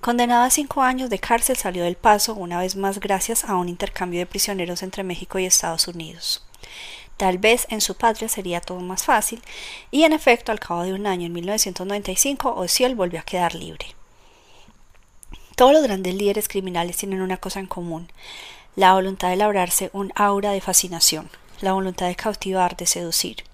Condenado a cinco años de cárcel, salió del paso una vez más gracias a un intercambio de prisioneros entre México y Estados Unidos. Tal vez en su patria sería todo más fácil, y en efecto, al cabo de un año, en 1995, Ociel volvió a quedar libre. Todos los grandes líderes criminales tienen una cosa en común, la voluntad de labrarse un aura de fascinación, la voluntad de cautivar, de seducir.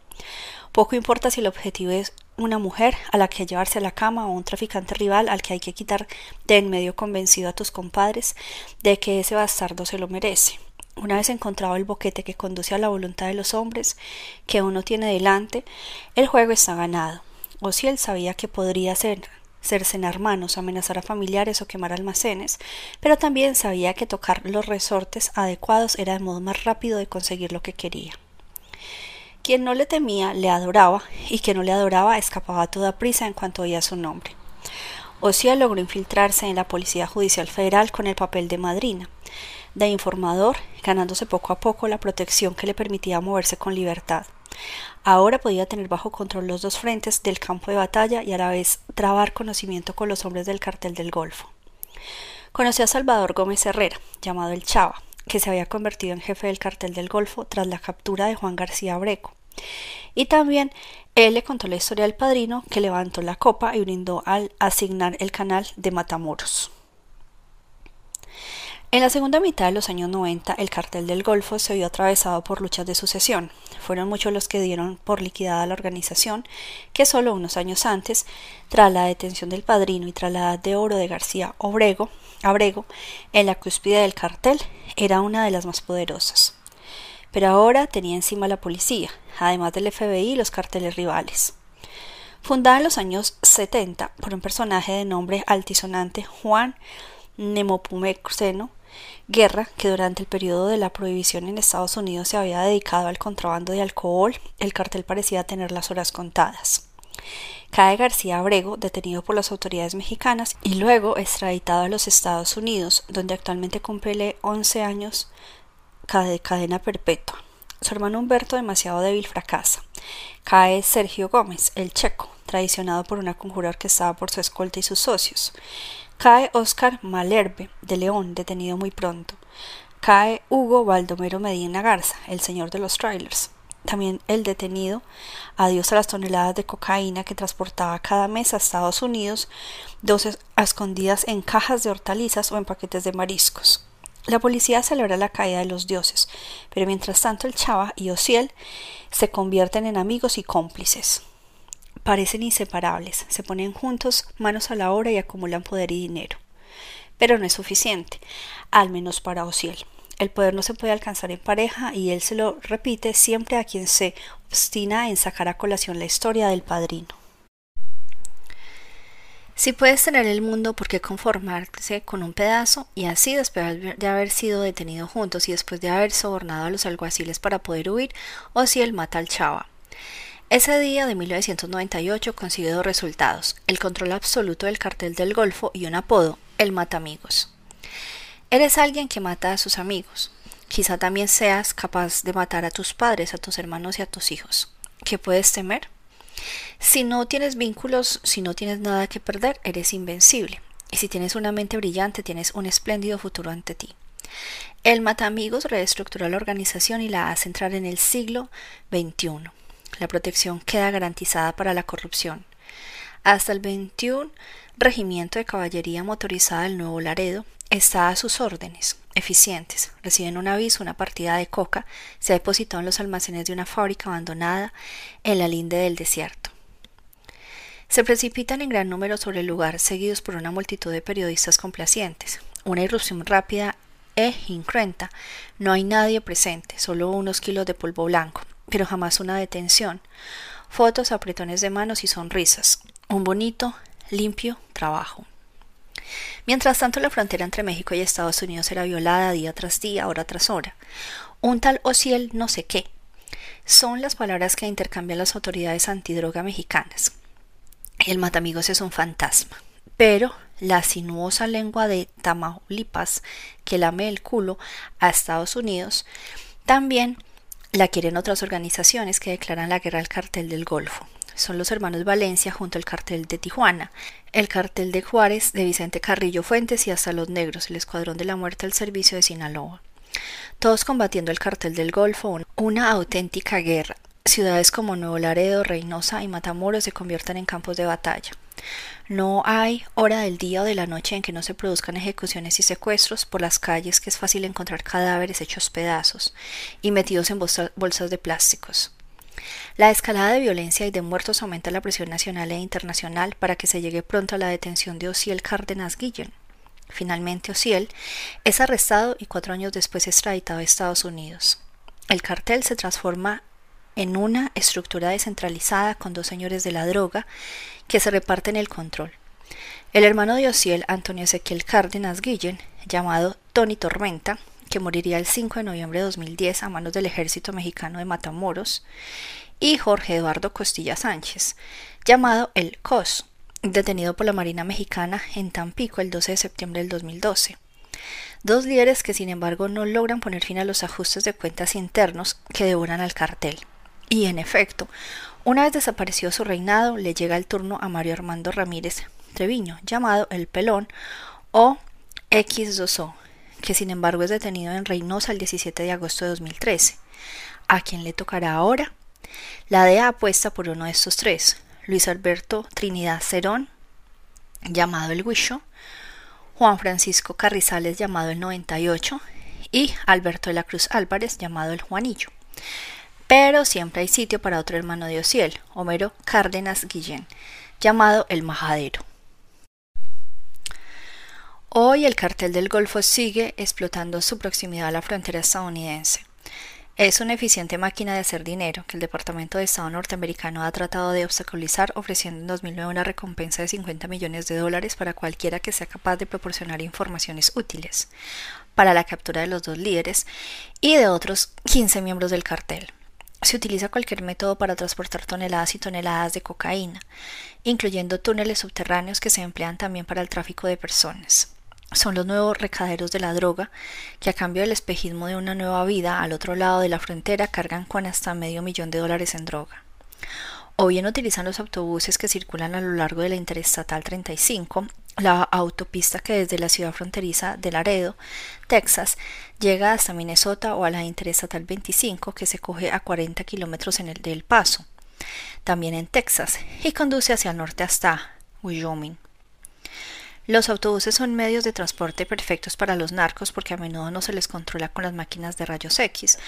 Poco importa si el objetivo es una mujer a la que llevarse a la cama o un traficante rival al que hay que quitar de en medio convencido a tus compadres de que ese bastardo se lo merece. Una vez encontrado el boquete que conduce a la voluntad de los hombres que uno tiene delante, el juego está ganado. O si él sabía que podría ser cercenar manos, amenazar a familiares o quemar almacenes, pero también sabía que tocar los resortes adecuados era el modo más rápido de conseguir lo que quería. Quien no le temía le adoraba, y quien no le adoraba escapaba a toda prisa en cuanto oía su nombre. Osía logró infiltrarse en la Policía Judicial Federal con el papel de madrina, de informador, ganándose poco a poco la protección que le permitía moverse con libertad. Ahora podía tener bajo control los dos frentes del campo de batalla y a la vez trabar conocimiento con los hombres del cartel del Golfo. Conoció a Salvador Gómez Herrera, llamado el Chava, que se había convertido en jefe del cartel del Golfo tras la captura de Juan García Abrego. Y también él le contó la historia del padrino que levantó la copa y brindó al asignar el canal de Matamoros. En la segunda mitad de los años 90, el cartel del Golfo se vio atravesado por luchas de sucesión. Fueron muchos los que dieron por liquidada la organización, que solo unos años antes, tras la detención del padrino y tras la edad de oro de García Obrego, Abrego, en la cúspide del cartel, era una de las más poderosas. Pero ahora tenía encima la policía, además del FBI y los carteles rivales. Fundada en los años 70 por un personaje de nombre altisonante Juan Nemopumecseno, Guerra, que durante el periodo de la prohibición en Estados Unidos se había dedicado al contrabando de alcohol, el cartel parecía tener las horas contadas. Cae García Abrego, detenido por las autoridades mexicanas y luego extraditado a los Estados Unidos, donde actualmente cumple 11 años cadena perpetua. Su hermano Humberto, demasiado débil, fracasa. Cae Sergio Gómez, el checo, traicionado por una conjura orquestada por su escolta y sus socios. Cae Oscar Malherbe, de León, detenido muy pronto. Cae Hugo Baldomero Medina Garza, el señor de los trailers. También el detenido, adiós a las toneladas de cocaína que transportaba cada mes a Estados Unidos, dosis escondidas en cajas de hortalizas o en paquetes de mariscos. La policía celebra la caída de los dioses, pero mientras tanto el Chava y Ociel se convierten en amigos y cómplices parecen inseparables, se ponen juntos, manos a la obra y acumulan poder y dinero. Pero no es suficiente, al menos para Ociel. El poder no se puede alcanzar en pareja y él se lo repite siempre a quien se obstina en sacar a colación la historia del padrino. Si puedes tener el mundo, ¿por qué conformarse con un pedazo? Y así, después de haber sido detenido juntos y después de haber sobornado a los alguaciles para poder huir, Ociel mata al chava. Ese día de 1998 consiguió dos resultados, el control absoluto del cartel del Golfo y un apodo, el mata amigos. Eres alguien que mata a sus amigos. Quizá también seas capaz de matar a tus padres, a tus hermanos y a tus hijos. ¿Qué puedes temer? Si no tienes vínculos, si no tienes nada que perder, eres invencible. Y si tienes una mente brillante, tienes un espléndido futuro ante ti. El mata amigos reestructuró la organización y la hace entrar en el siglo XXI la protección queda garantizada para la corrupción. Hasta el 21 Regimiento de Caballería Motorizada del Nuevo Laredo está a sus órdenes, eficientes. Reciben un aviso, una partida de coca se ha depositado en los almacenes de una fábrica abandonada en la linde del desierto. Se precipitan en gran número sobre el lugar, seguidos por una multitud de periodistas complacientes. Una irrupción rápida e incruenta. No hay nadie presente, solo unos kilos de polvo blanco pero jamás una detención. Fotos, apretones de manos y sonrisas. Un bonito, limpio trabajo. Mientras tanto, la frontera entre México y Estados Unidos era violada día tras día, hora tras hora. Un tal Ociel no sé qué. Son las palabras que intercambian las autoridades antidroga mexicanas. El matamigos es un fantasma. Pero la sinuosa lengua de Tamaulipas, que lame el culo a Estados Unidos, también la quieren otras organizaciones que declaran la guerra al cartel del Golfo. son los hermanos Valencia junto al cartel de Tijuana, el cartel de Juárez de Vicente Carrillo Fuentes y hasta los negros, el escuadrón de la muerte al servicio de Sinaloa. Todos combatiendo el cartel del Golfo, una auténtica guerra. Ciudades como Nuevo Laredo, Reynosa y Matamoros se convierten en campos de batalla. No hay hora del día o de la noche en que no se produzcan ejecuciones y secuestros por las calles que es fácil encontrar cadáveres hechos pedazos y metidos en bolsas de plásticos. La escalada de violencia y de muertos aumenta la presión nacional e internacional para que se llegue pronto a la detención de Osiel Cárdenas Guillén. Finalmente, Osiel es arrestado y cuatro años después extraditado a Estados Unidos. El cartel se transforma en una estructura descentralizada con dos señores de la droga que se reparten el control. El hermano de Osiel, Antonio Ezequiel Cárdenas Guillén, llamado Tony Tormenta, que moriría el 5 de noviembre de 2010 a manos del ejército mexicano de Matamoros, y Jorge Eduardo Costilla Sánchez, llamado el COS, detenido por la Marina Mexicana en Tampico el 12 de septiembre del 2012. Dos líderes que sin embargo no logran poner fin a los ajustes de cuentas internos que devoran al cartel. Y en efecto, una vez desapareció su reinado, le llega el turno a Mario Armando Ramírez Treviño, llamado El Pelón o X2O, que sin embargo es detenido en Reynosa el 17 de agosto de 2013. ¿A quién le tocará ahora? La DEA apuesta por uno de estos tres, Luis Alberto Trinidad Cerón, llamado El Huicho, Juan Francisco Carrizales, llamado El 98, y Alberto de la Cruz Álvarez, llamado El Juanillo. Pero siempre hay sitio para otro hermano de Ociel, Homero Cárdenas Guillén, llamado El Majadero. Hoy el cartel del Golfo sigue explotando su proximidad a la frontera estadounidense. Es una eficiente máquina de hacer dinero que el Departamento de Estado norteamericano ha tratado de obstaculizar ofreciendo en 2009 una recompensa de 50 millones de dólares para cualquiera que sea capaz de proporcionar informaciones útiles para la captura de los dos líderes y de otros 15 miembros del cartel. Se utiliza cualquier método para transportar toneladas y toneladas de cocaína, incluyendo túneles subterráneos que se emplean también para el tráfico de personas. Son los nuevos recaderos de la droga, que a cambio del espejismo de una nueva vida al otro lado de la frontera cargan con hasta medio millón de dólares en droga. O bien utilizan los autobuses que circulan a lo largo de la Interestatal 35 la autopista que desde la ciudad fronteriza de Laredo, Texas, llega hasta Minnesota o a la Interestatal 25 que se coge a 40 kilómetros en el del Paso, también en Texas, y conduce hacia el norte hasta Wyoming. Los autobuses son medios de transporte perfectos para los narcos porque a menudo no se les controla con las máquinas de rayos X,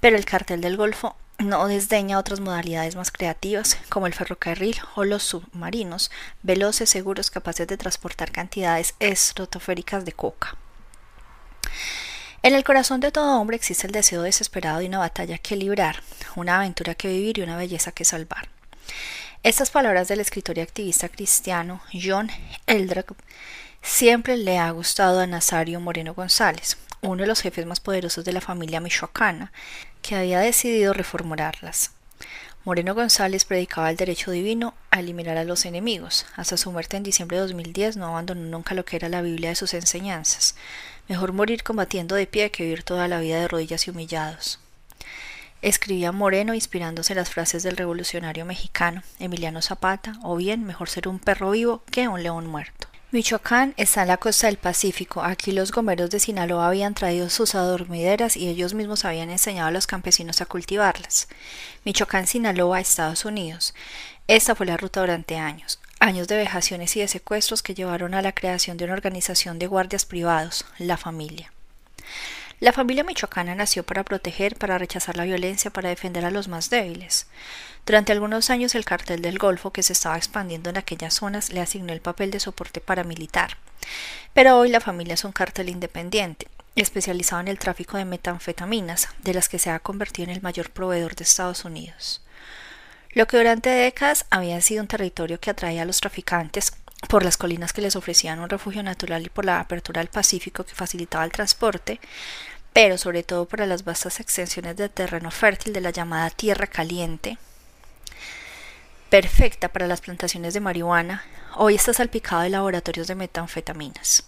pero el cartel del Golfo no desdeña otras modalidades más creativas, como el ferrocarril o los submarinos, veloces, seguros, capaces de transportar cantidades estratosféricas de coca. En el corazón de todo hombre existe el deseo desesperado de una batalla que librar, una aventura que vivir y una belleza que salvar. Estas palabras del escritor y activista cristiano John Eldred siempre le ha gustado a Nazario Moreno González, uno de los jefes más poderosos de la familia michoacana, que había decidido reformularlas. Moreno González predicaba el derecho divino a eliminar a los enemigos. Hasta su muerte en diciembre de 2010 no abandonó nunca lo que era la Biblia de sus enseñanzas. Mejor morir combatiendo de pie que vivir toda la vida de rodillas y humillados. Escribía Moreno inspirándose las frases del revolucionario mexicano Emiliano Zapata, o bien mejor ser un perro vivo que un león muerto. Michoacán está en la costa del Pacífico. Aquí los gomeros de Sinaloa habían traído sus adormideras y ellos mismos habían enseñado a los campesinos a cultivarlas. Michoacán, Sinaloa, Estados Unidos. Esta fue la ruta durante años. Años de vejaciones y de secuestros que llevaron a la creación de una organización de guardias privados, la familia. La familia michoacana nació para proteger, para rechazar la violencia, para defender a los más débiles. Durante algunos años el cartel del Golfo, que se estaba expandiendo en aquellas zonas, le asignó el papel de soporte paramilitar. Pero hoy la familia es un cartel independiente, especializado en el tráfico de metanfetaminas, de las que se ha convertido en el mayor proveedor de Estados Unidos. Lo que durante décadas había sido un territorio que atraía a los traficantes por las colinas que les ofrecían un refugio natural y por la apertura al Pacífico que facilitaba el transporte, pero sobre todo por las vastas extensiones de terreno fértil de la llamada Tierra Caliente, perfecta para las plantaciones de marihuana, hoy está salpicado de laboratorios de metanfetaminas.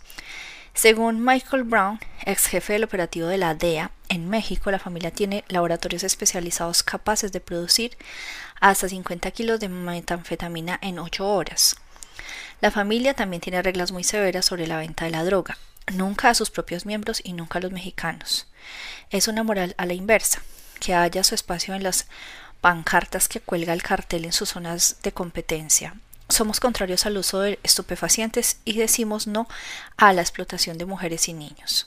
Según Michael Brown, ex jefe del operativo de la DEA, en México la familia tiene laboratorios especializados capaces de producir hasta 50 kilos de metanfetamina en 8 horas. La familia también tiene reglas muy severas sobre la venta de la droga, nunca a sus propios miembros y nunca a los mexicanos. Es una moral a la inversa, que haya su espacio en las pancartas que cuelga el cartel en sus zonas de competencia, somos contrarios al uso de estupefacientes y decimos no a la explotación de mujeres y niños.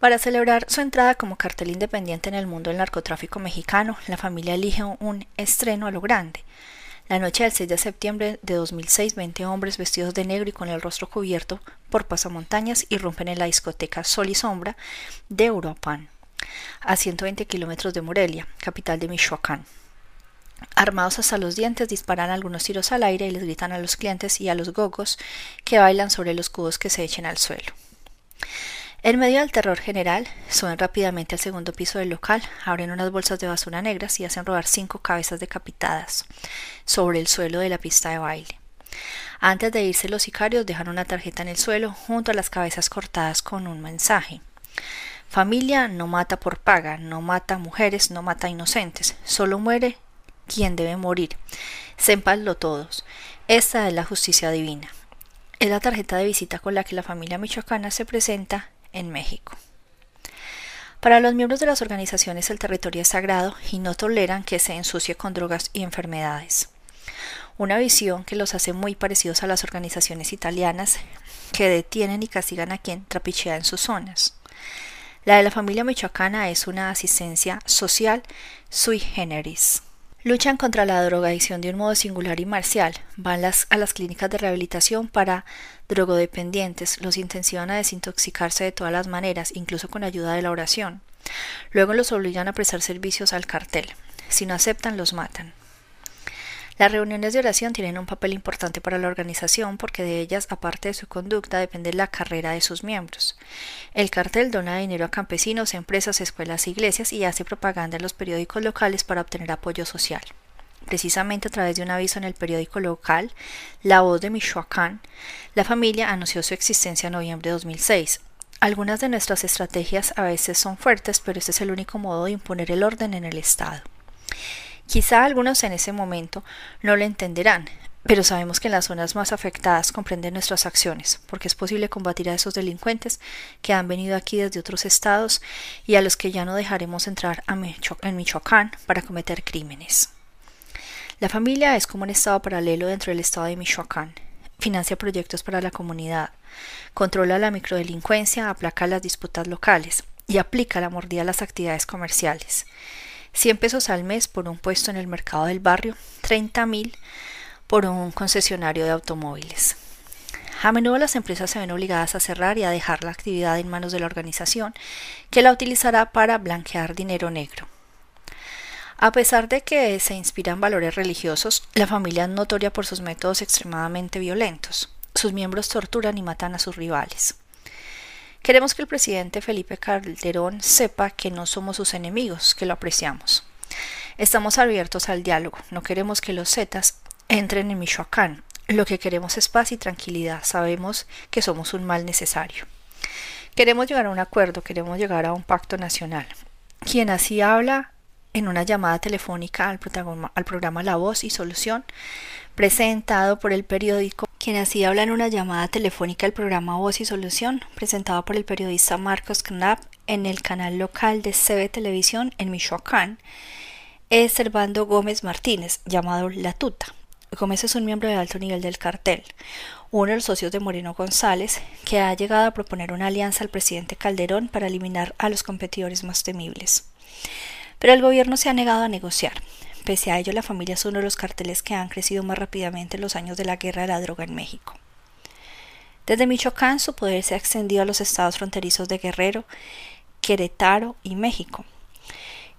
Para celebrar su entrada como cartel independiente en el mundo del narcotráfico mexicano, la familia elige un estreno a lo grande. La noche del 6 de septiembre de 2006, 20 hombres vestidos de negro y con el rostro cubierto por pasamontañas irrumpen en la discoteca Sol y Sombra de Uruapan, a 120 kilómetros de Morelia, capital de Michoacán. Armados hasta los dientes, disparan algunos tiros al aire y les gritan a los clientes y a los gogos que bailan sobre los cubos que se echen al suelo. En medio del terror general, suben rápidamente al segundo piso del local, abren unas bolsas de basura negras y hacen rodar cinco cabezas decapitadas sobre el suelo de la pista de baile. Antes de irse los sicarios dejan una tarjeta en el suelo junto a las cabezas cortadas con un mensaje. Familia no mata por paga, no mata mujeres, no mata inocentes, solo muere quien debe morir. Sépanlo todos. Esta es la justicia divina. Es la tarjeta de visita con la que la familia michoacana se presenta en México. Para los miembros de las organizaciones el territorio es sagrado y no toleran que se ensucie con drogas y enfermedades. Una visión que los hace muy parecidos a las organizaciones italianas que detienen y castigan a quien trapichea en sus zonas. La de la familia michoacana es una asistencia social sui generis. Luchan contra la drogadicción de un modo singular y marcial. Van a las clínicas de rehabilitación para drogodependientes, los intensivan a desintoxicarse de todas las maneras, incluso con ayuda de la oración. Luego los obligan a prestar servicios al cartel. Si no aceptan, los matan. Las reuniones de oración tienen un papel importante para la organización porque de ellas, aparte de su conducta, depende la carrera de sus miembros. El cartel dona dinero a campesinos, empresas, escuelas e iglesias y hace propaganda en los periódicos locales para obtener apoyo social. Precisamente a través de un aviso en el periódico local, La Voz de Michoacán, la familia anunció su existencia en noviembre de 2006. Algunas de nuestras estrategias a veces son fuertes, pero este es el único modo de imponer el orden en el Estado. Quizá algunos en ese momento no lo entenderán, pero sabemos que en las zonas más afectadas comprenden nuestras acciones, porque es posible combatir a esos delincuentes que han venido aquí desde otros estados y a los que ya no dejaremos entrar en Michoacán para cometer crímenes. La familia es como un estado paralelo dentro del estado de Michoacán. Financia proyectos para la comunidad, controla la microdelincuencia, aplaca las disputas locales y aplica la mordida a las actividades comerciales. 100 pesos al mes por un puesto en el mercado del barrio, 30 mil por un concesionario de automóviles. A menudo las empresas se ven obligadas a cerrar y a dejar la actividad en manos de la organización, que la utilizará para blanquear dinero negro. A pesar de que se inspiran valores religiosos, la familia es notoria por sus métodos extremadamente violentos. Sus miembros torturan y matan a sus rivales. Queremos que el presidente Felipe Calderón sepa que no somos sus enemigos, que lo apreciamos. Estamos abiertos al diálogo, no queremos que los Zetas entren en Michoacán. Lo que queremos es paz y tranquilidad. Sabemos que somos un mal necesario. Queremos llegar a un acuerdo, queremos llegar a un pacto nacional. Quien así habla en una llamada telefónica al, al programa La Voz y Solución, presentado por el periódico quien así habla en una llamada telefónica del programa Voz y Solución, presentado por el periodista Marcos Knapp en el canal local de CB Televisión en Michoacán, es Servando Gómez Martínez, llamado La Tuta. Gómez es un miembro de alto nivel del cartel, uno de los socios de Moreno González, que ha llegado a proponer una alianza al presidente Calderón para eliminar a los competidores más temibles. Pero el gobierno se ha negado a negociar, Pese a ello, la familia es uno de los carteles que han crecido más rápidamente en los años de la guerra de la droga en México. Desde Michoacán su poder se ha extendido a los estados fronterizos de Guerrero, Querétaro y México.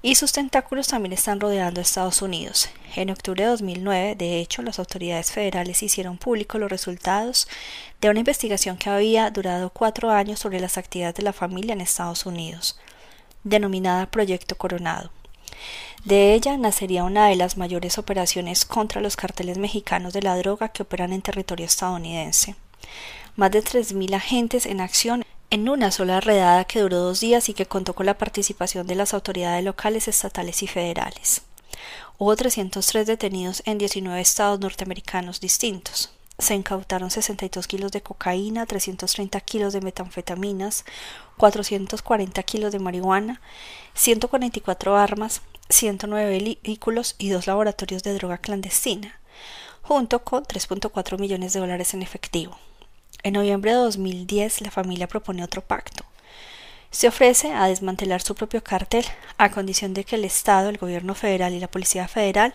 Y sus tentáculos también están rodeando a Estados Unidos. En octubre de 2009, de hecho, las autoridades federales hicieron públicos los resultados de una investigación que había durado cuatro años sobre las actividades de la familia en Estados Unidos, denominada Proyecto Coronado. De ella nacería una de las mayores operaciones contra los carteles mexicanos de la droga que operan en territorio estadounidense. Más de 3.000 agentes en acción en una sola redada que duró dos días y que contó con la participación de las autoridades locales, estatales y federales. Hubo 303 detenidos en 19 estados norteamericanos distintos. Se incautaron 62 kilos de cocaína, 330 kilos de metanfetaminas, 440 kilos de marihuana, 144 armas, 109 vehículos y dos laboratorios de droga clandestina, junto con 3.4 millones de dólares en efectivo. En noviembre de 2010 la familia propone otro pacto. Se ofrece a desmantelar su propio cartel a condición de que el Estado, el gobierno federal y la Policía Federal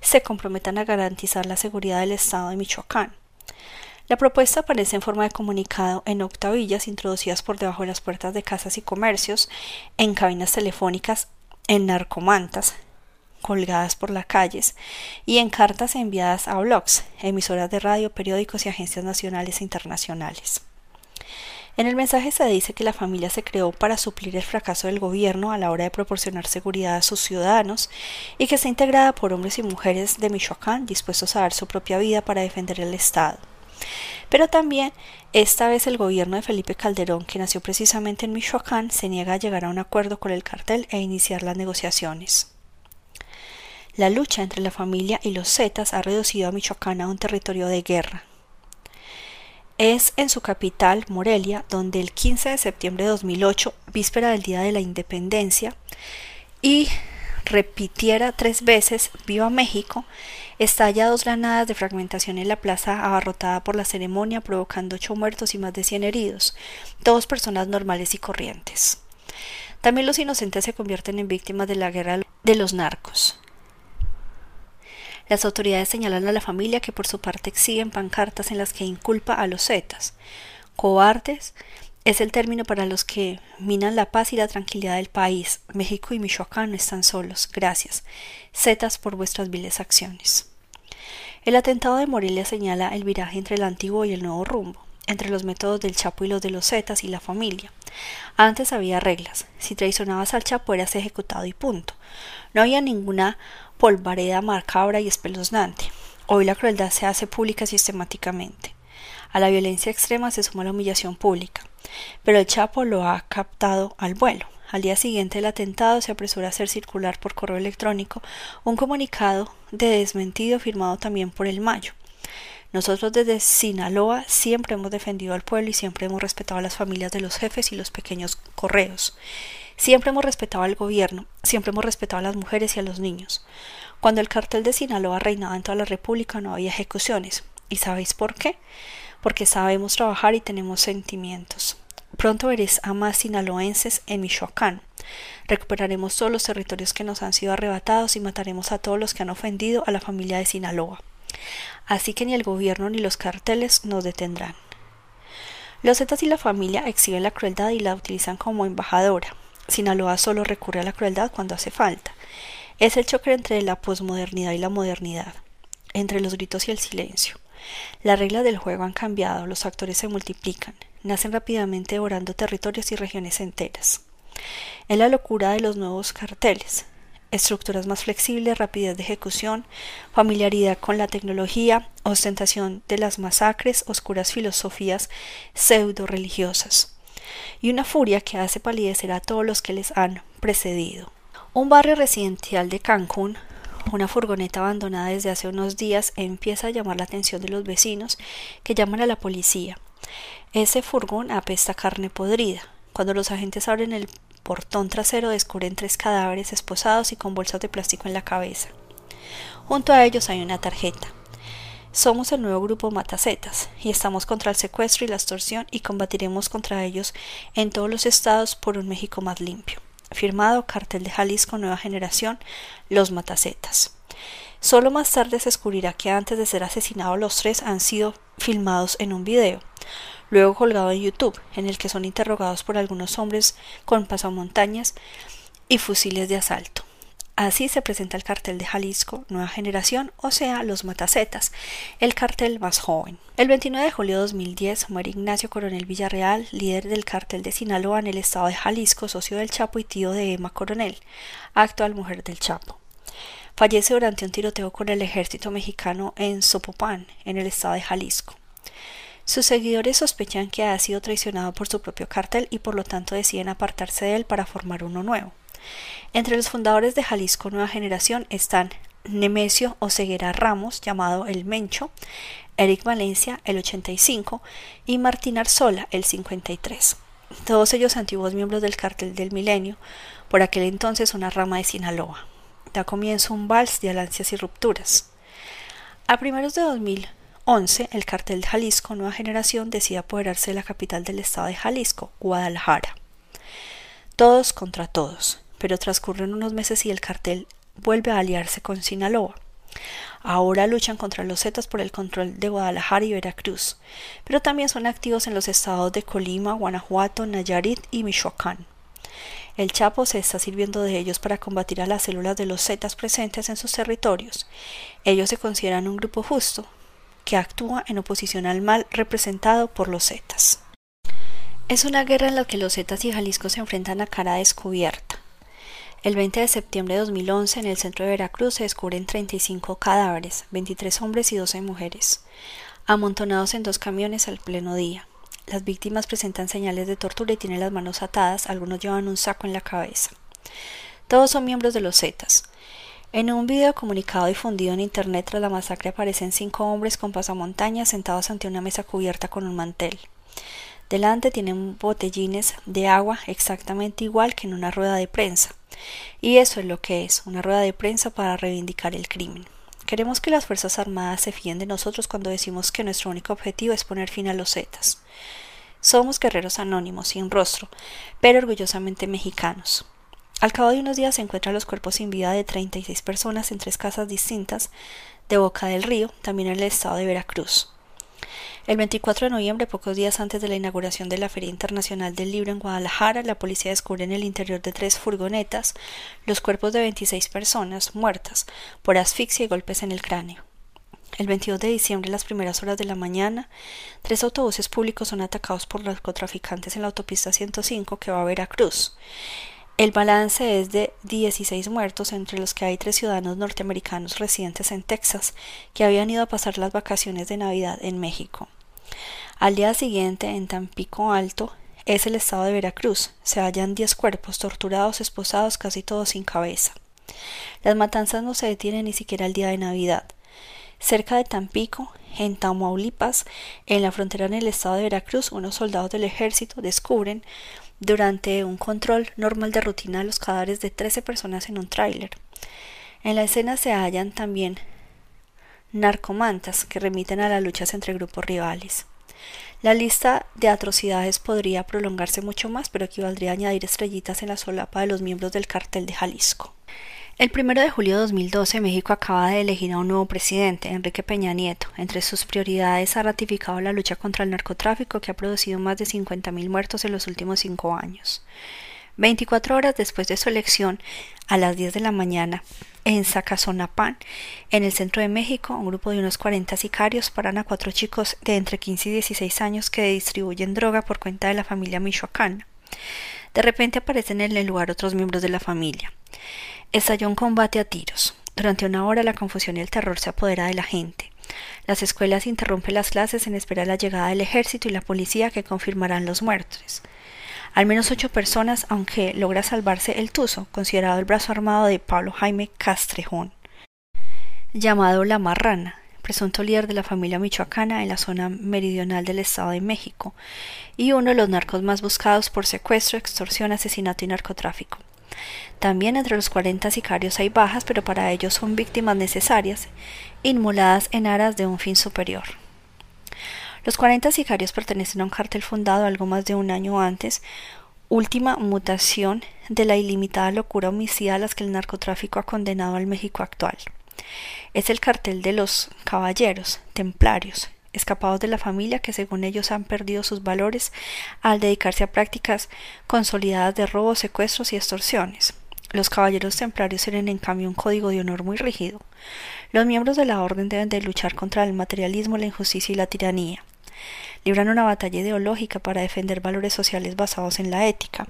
se comprometan a garantizar la seguridad del Estado de Michoacán. La propuesta aparece en forma de comunicado en octavillas introducidas por debajo de las puertas de casas y comercios, en cabinas telefónicas, en narcomantas, colgadas por las calles y en cartas enviadas a blogs, emisoras de radio, periódicos y agencias nacionales e internacionales. En el mensaje se dice que la familia se creó para suplir el fracaso del gobierno a la hora de proporcionar seguridad a sus ciudadanos y que está integrada por hombres y mujeres de Michoacán dispuestos a dar su propia vida para defender el Estado. Pero también, esta vez el gobierno de Felipe Calderón, que nació precisamente en Michoacán, se niega a llegar a un acuerdo con el cartel e iniciar las negociaciones. La lucha entre la familia y los Zetas ha reducido a Michoacán a un territorio de guerra. Es en su capital, Morelia, donde el 15 de septiembre de 2008, víspera del Día de la Independencia, y repitiera tres veces Viva México, estalla dos granadas de fragmentación en la plaza abarrotada por la ceremonia, provocando ocho muertos y más de cien heridos, todos personas normales y corrientes. También los inocentes se convierten en víctimas de la guerra de los narcos. Las autoridades señalan a la familia que por su parte exhiben pancartas en las que inculpa a los zetas. Cobardes es el término para los que minan la paz y la tranquilidad del país. México y Michoacán no están solos. Gracias. Zetas por vuestras viles acciones. El atentado de Morelia señala el viraje entre el antiguo y el nuevo rumbo, entre los métodos del Chapo y los de los Zetas y la familia. Antes había reglas. Si traicionabas al Chapo eras ejecutado y punto. No había ninguna polvareda macabra y espeluznante. Hoy la crueldad se hace pública sistemáticamente. A la violencia extrema se suma la humillación pública. Pero el Chapo lo ha captado al vuelo. Al día siguiente del atentado se apresura a hacer circular por correo electrónico un comunicado de desmentido firmado también por el Mayo. Nosotros desde Sinaloa siempre hemos defendido al pueblo y siempre hemos respetado a las familias de los jefes y los pequeños correos. Siempre hemos respetado al gobierno, siempre hemos respetado a las mujeres y a los niños. Cuando el cartel de Sinaloa reinaba en toda la República no había ejecuciones. ¿Y sabéis por qué? Porque sabemos trabajar y tenemos sentimientos. Pronto veréis a más sinaloenses en Michoacán. Recuperaremos todos los territorios que nos han sido arrebatados y mataremos a todos los que han ofendido a la familia de Sinaloa. Así que ni el gobierno ni los carteles nos detendrán. Los Zetas y la familia exhiben la crueldad y la utilizan como embajadora. Sinaloa solo recurre a la crueldad cuando hace falta. Es el choque entre la posmodernidad y la modernidad, entre los gritos y el silencio. Las reglas del juego han cambiado, los actores se multiplican, nacen rápidamente devorando territorios y regiones enteras. Es la locura de los nuevos carteles, estructuras más flexibles, rapidez de ejecución, familiaridad con la tecnología, ostentación de las masacres, oscuras filosofías pseudo religiosas y una furia que hace palidecer a todos los que les han precedido. Un barrio residencial de Cancún, una furgoneta abandonada desde hace unos días empieza a llamar la atención de los vecinos que llaman a la policía. Ese furgón apesta carne podrida. Cuando los agentes abren el portón trasero descubren tres cadáveres esposados y con bolsas de plástico en la cabeza. Junto a ellos hay una tarjeta. Somos el nuevo grupo Matacetas y estamos contra el secuestro y la extorsión y combatiremos contra ellos en todos los estados por un México más limpio. Firmado Cartel de Jalisco Nueva Generación, Los Matacetas. Solo más tarde se descubrirá que antes de ser asesinados los tres han sido filmados en un video, luego colgado en YouTube, en el que son interrogados por algunos hombres con pasamontañas y fusiles de asalto. Así se presenta el cartel de Jalisco Nueva Generación, o sea, los Matacetas, el cartel más joven. El 29 de julio de 2010 muere Ignacio Coronel Villarreal, líder del cartel de Sinaloa en el estado de Jalisco, socio del Chapo y tío de Emma Coronel, actual mujer del Chapo. Fallece durante un tiroteo con el ejército mexicano en Sopopan, en el estado de Jalisco. Sus seguidores sospechan que ha sido traicionado por su propio cartel y por lo tanto deciden apartarse de él para formar uno nuevo. Entre los fundadores de Jalisco Nueva Generación están Nemesio Oseguera Ramos, llamado El Mencho, Eric Valencia, el 85, y Martín Arzola, el 53. Todos ellos antiguos miembros del cartel del milenio, por aquel entonces una rama de Sinaloa. Da comienzo un vals de alancias y rupturas. A primeros de 2011, el cartel de Jalisco Nueva Generación decide apoderarse de la capital del estado de Jalisco, Guadalajara. Todos contra todos, pero transcurren unos meses y el cartel vuelve a aliarse con Sinaloa. Ahora luchan contra los Zetas por el control de Guadalajara y Veracruz, pero también son activos en los estados de Colima, Guanajuato, Nayarit y Michoacán. El Chapo se está sirviendo de ellos para combatir a las células de los Zetas presentes en sus territorios. Ellos se consideran un grupo justo, que actúa en oposición al mal representado por los Zetas. Es una guerra en la que los Zetas y Jalisco se enfrentan a cara descubierta. El 20 de septiembre de 2011, en el centro de Veracruz, se descubren 35 cadáveres, 23 hombres y 12 mujeres, amontonados en dos camiones al pleno día. Las víctimas presentan señales de tortura y tienen las manos atadas, algunos llevan un saco en la cabeza. Todos son miembros de los Zetas. En un video comunicado difundido en internet tras la masacre aparecen cinco hombres con pasamontañas sentados ante una mesa cubierta con un mantel. Delante tienen botellines de agua exactamente igual que en una rueda de prensa. Y eso es lo que es, una rueda de prensa para reivindicar el crimen. Queremos que las Fuerzas Armadas se fíen de nosotros cuando decimos que nuestro único objetivo es poner fin a los Zetas. Somos guerreros anónimos, sin rostro, pero orgullosamente mexicanos. Al cabo de unos días se encuentran los cuerpos sin vida de 36 personas en tres casas distintas de Boca del Río, también en el estado de Veracruz. El 24 de noviembre, pocos días antes de la inauguración de la Feria Internacional del Libro en Guadalajara, la policía descubre en el interior de tres furgonetas los cuerpos de 26 personas muertas por asfixia y golpes en el cráneo. El 22 de diciembre, a las primeras horas de la mañana, tres autobuses públicos son atacados por narcotraficantes en la autopista 105 que va a Veracruz. El balance es de 16 muertos, entre los que hay tres ciudadanos norteamericanos residentes en Texas que habían ido a pasar las vacaciones de Navidad en México. Al día siguiente, en Tampico Alto, es el estado de Veracruz. Se hallan 10 cuerpos torturados, esposados, casi todos sin cabeza. Las matanzas no se detienen ni siquiera el día de Navidad. Cerca de Tampico, en Tamaulipas, en la frontera en el estado de Veracruz, unos soldados del ejército descubren durante un control normal de rutina los cadáveres de 13 personas en un tráiler. En la escena se hallan también narcomantas que remiten a las luchas entre grupos rivales. La lista de atrocidades podría prolongarse mucho más, pero equivaldría a añadir estrellitas en la solapa de los miembros del cartel de Jalisco. El primero de julio de 2012, México acaba de elegir a un nuevo presidente, Enrique Peña Nieto. Entre sus prioridades ha ratificado la lucha contra el narcotráfico, que ha producido más de 50.000 muertos en los últimos cinco años. 24 horas después de su elección, a las 10 de la mañana, en Zacazonapán, en el centro de México, un grupo de unos 40 sicarios paran a cuatro chicos de entre 15 y 16 años que distribuyen droga por cuenta de la familia michoacana. De repente aparecen en el lugar otros miembros de la familia. Estalló un combate a tiros. Durante una hora la confusión y el terror se apodera de la gente. Las escuelas interrumpen las clases en espera de la llegada del ejército y la policía que confirmarán los muertos. Al menos ocho personas, aunque logra salvarse el Tuzo, considerado el brazo armado de Pablo Jaime Castrejón, llamado La Marrana, presunto líder de la familia michoacana en la zona meridional del Estado de México, y uno de los narcos más buscados por secuestro, extorsión, asesinato y narcotráfico. También entre los 40 sicarios hay bajas, pero para ellos son víctimas necesarias, inmoladas en aras de un fin superior. Los 40 sicarios pertenecen a un cartel fundado algo más de un año antes, última mutación de la ilimitada locura homicida a las que el narcotráfico ha condenado al México actual. Es el cartel de los caballeros, templarios, escapados de la familia que según ellos han perdido sus valores al dedicarse a prácticas consolidadas de robos, secuestros y extorsiones. Los caballeros templarios tienen en cambio un código de honor muy rígido. Los miembros de la orden deben de luchar contra el materialismo, la injusticia y la tiranía. Libran una batalla ideológica para defender valores sociales basados en la ética.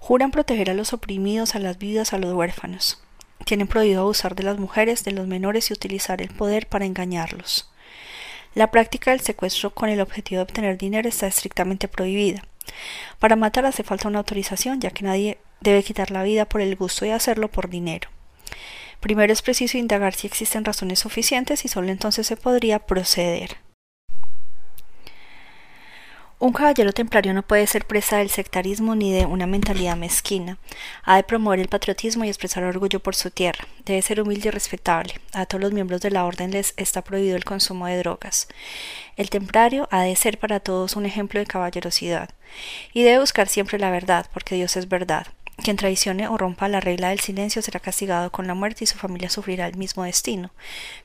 Juran proteger a los oprimidos, a las viudas, a los huérfanos. Tienen prohibido abusar de las mujeres, de los menores y utilizar el poder para engañarlos. La práctica del secuestro con el objetivo de obtener dinero está estrictamente prohibida. Para matar hace falta una autorización, ya que nadie debe quitar la vida por el gusto de hacerlo por dinero. Primero es preciso indagar si existen razones suficientes y solo entonces se podría proceder. Un caballero templario no puede ser presa del sectarismo ni de una mentalidad mezquina. Ha de promover el patriotismo y expresar orgullo por su tierra. Debe ser humilde y respetable. A todos los miembros de la orden les está prohibido el consumo de drogas. El templario ha de ser para todos un ejemplo de caballerosidad. Y debe buscar siempre la verdad, porque Dios es verdad. Quien traicione o rompa la regla del silencio será castigado con la muerte y su familia sufrirá el mismo destino,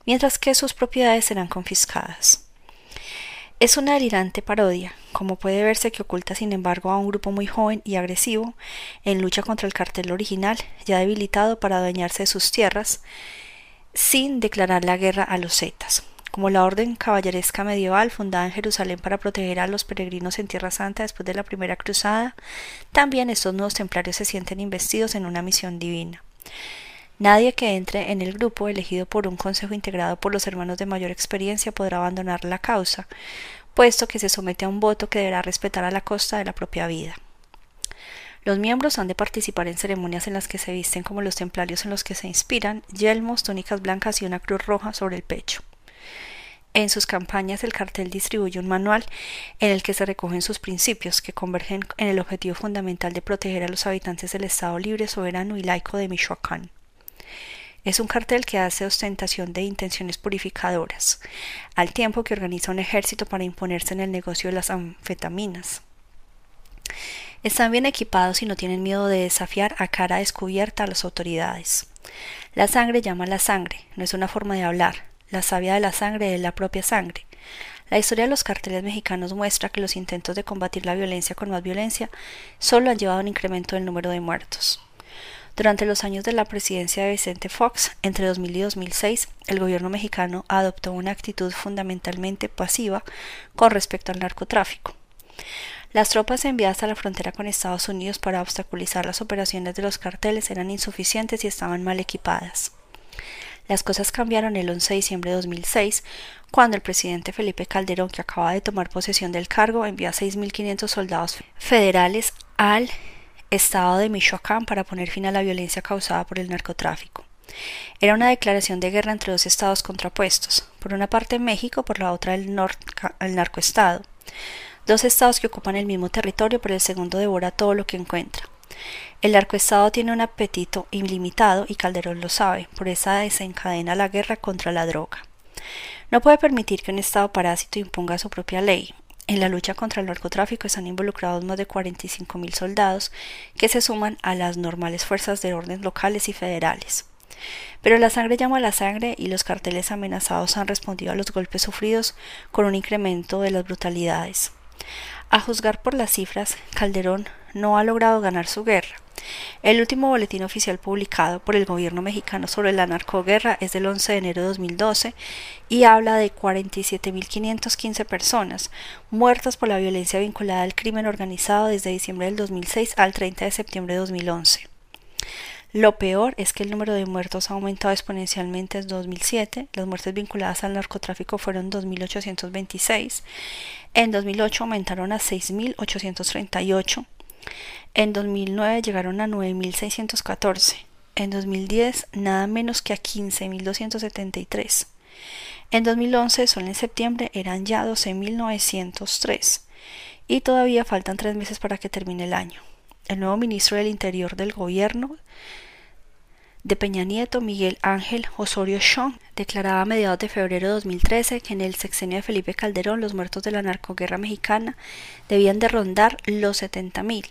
mientras que sus propiedades serán confiscadas. Es una delirante parodia, como puede verse que oculta sin embargo a un grupo muy joven y agresivo en lucha contra el cartel original, ya debilitado para adueñarse de sus tierras, sin declarar la guerra a los zetas. Como la orden caballeresca medieval fundada en Jerusalén para proteger a los peregrinos en Tierra Santa después de la primera cruzada, también estos nuevos templarios se sienten investidos en una misión divina. Nadie que entre en el grupo elegido por un consejo integrado por los hermanos de mayor experiencia podrá abandonar la causa, puesto que se somete a un voto que deberá respetar a la costa de la propia vida. Los miembros han de participar en ceremonias en las que se visten como los templarios en los que se inspiran, yelmos, túnicas blancas y una cruz roja sobre el pecho. En sus campañas el cartel distribuye un manual en el que se recogen sus principios, que convergen en el objetivo fundamental de proteger a los habitantes del Estado libre, soberano y laico de Michoacán. Es un cartel que hace ostentación de intenciones purificadoras, al tiempo que organiza un ejército para imponerse en el negocio de las anfetaminas. Están bien equipados y no tienen miedo de desafiar a cara descubierta a las autoridades. La sangre llama a la sangre, no es una forma de hablar. La savia de la sangre es la propia sangre. La historia de los carteles mexicanos muestra que los intentos de combatir la violencia con más violencia solo han llevado a un incremento del número de muertos. Durante los años de la presidencia de Vicente Fox, entre 2000 y 2006, el gobierno mexicano adoptó una actitud fundamentalmente pasiva con respecto al narcotráfico. Las tropas enviadas a la frontera con Estados Unidos para obstaculizar las operaciones de los carteles eran insuficientes y estaban mal equipadas. Las cosas cambiaron el 11 de diciembre de 2006, cuando el presidente Felipe Calderón, que acaba de tomar posesión del cargo, envió a 6.500 soldados federales al estado de Michoacán para poner fin a la violencia causada por el narcotráfico. Era una declaración de guerra entre dos estados contrapuestos, por una parte México, por la otra el, el narcoestado. Dos estados que ocupan el mismo territorio, pero el segundo devora todo lo que encuentra. El narcoestado tiene un apetito ilimitado y Calderón lo sabe, por eso desencadena la guerra contra la droga. No puede permitir que un estado parásito imponga su propia ley, en la lucha contra el narcotráfico están involucrados más de 45.000 soldados que se suman a las normales fuerzas de orden locales y federales. Pero la sangre llama a la sangre y los carteles amenazados han respondido a los golpes sufridos con un incremento de las brutalidades. A juzgar por las cifras, Calderón no ha logrado ganar su guerra. El último boletín oficial publicado por el gobierno mexicano sobre la narcoguerra es del 11 de enero de 2012 y habla de 47.515 personas muertas por la violencia vinculada al crimen organizado desde diciembre del 2006 al 30 de septiembre de 2011. Lo peor es que el número de muertos ha aumentado exponencialmente en 2007. Las muertes vinculadas al narcotráfico fueron 2.826. En 2008 aumentaron a 6.838. En 2009 llegaron a 9.614. En 2010 nada menos que a 15.273. En 2011, solo en septiembre, eran ya 12.903. Y todavía faltan tres meses para que termine el año. El nuevo ministro del Interior del Gobierno de Peña Nieto, Miguel Ángel Osorio Chong, declaraba a mediados de febrero de 2013 que en el sexenio de Felipe Calderón los muertos de la narcoguerra mexicana debían de rondar los 70.000,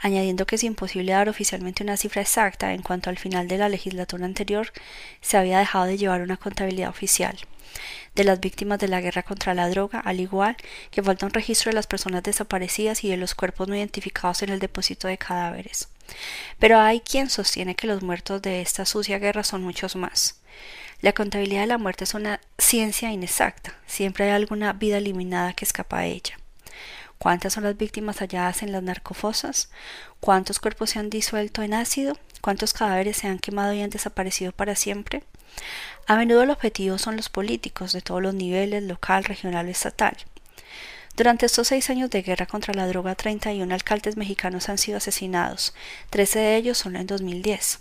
añadiendo que es imposible dar oficialmente una cifra exacta en cuanto al final de la legislatura anterior se había dejado de llevar una contabilidad oficial de las víctimas de la guerra contra la droga, al igual que falta un registro de las personas desaparecidas y de los cuerpos no identificados en el depósito de cadáveres. Pero hay quien sostiene que los muertos de esta sucia guerra son muchos más. La contabilidad de la muerte es una ciencia inexacta, siempre hay alguna vida eliminada que escapa a ella. ¿Cuántas son las víctimas halladas en las narcofosas? ¿Cuántos cuerpos se han disuelto en ácido? ¿Cuántos cadáveres se han quemado y han desaparecido para siempre? A menudo el objetivo son los políticos de todos los niveles, local, regional o estatal. Durante estos seis años de guerra contra la droga, 31 alcaldes mexicanos han sido asesinados, 13 de ellos son en 2010.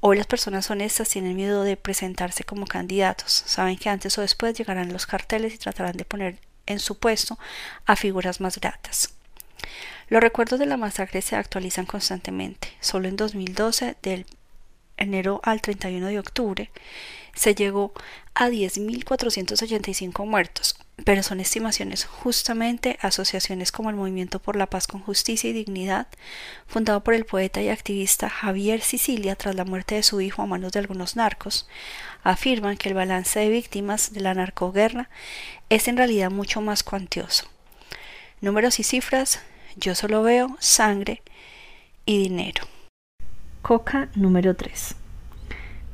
Hoy las personas honestas tienen miedo de presentarse como candidatos, saben que antes o después llegarán los carteles y tratarán de poner en su puesto a figuras más gratas. Los recuerdos de la masacre se actualizan constantemente. Solo en 2012, del enero al 31 de octubre, se llegó a 10.485 muertos, pero son estimaciones justamente asociaciones como el Movimiento por la Paz con Justicia y Dignidad, fundado por el poeta y activista Javier Sicilia tras la muerte de su hijo a manos de algunos narcos, afirman que el balance de víctimas de la narcoguerra es en realidad mucho más cuantioso. Números y cifras, yo solo veo sangre y dinero. Coca número 3.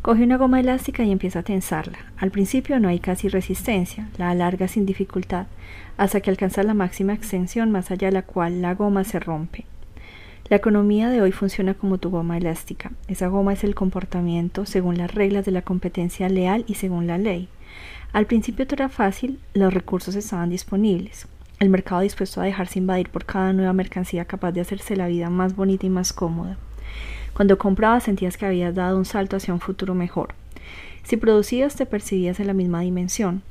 Coge una goma elástica y empieza a tensarla. Al principio no hay casi resistencia, la alarga sin dificultad, hasta que alcanza la máxima extensión más allá de la cual la goma se rompe. La economía de hoy funciona como tu goma elástica. Esa goma es el comportamiento según las reglas de la competencia leal y según la ley. Al principio todo era fácil, los recursos estaban disponibles. El mercado dispuesto a dejarse invadir por cada nueva mercancía capaz de hacerse la vida más bonita y más cómoda. Cuando comprabas sentías que habías dado un salto hacia un futuro mejor. Si producías te percibías en la misma dimensión.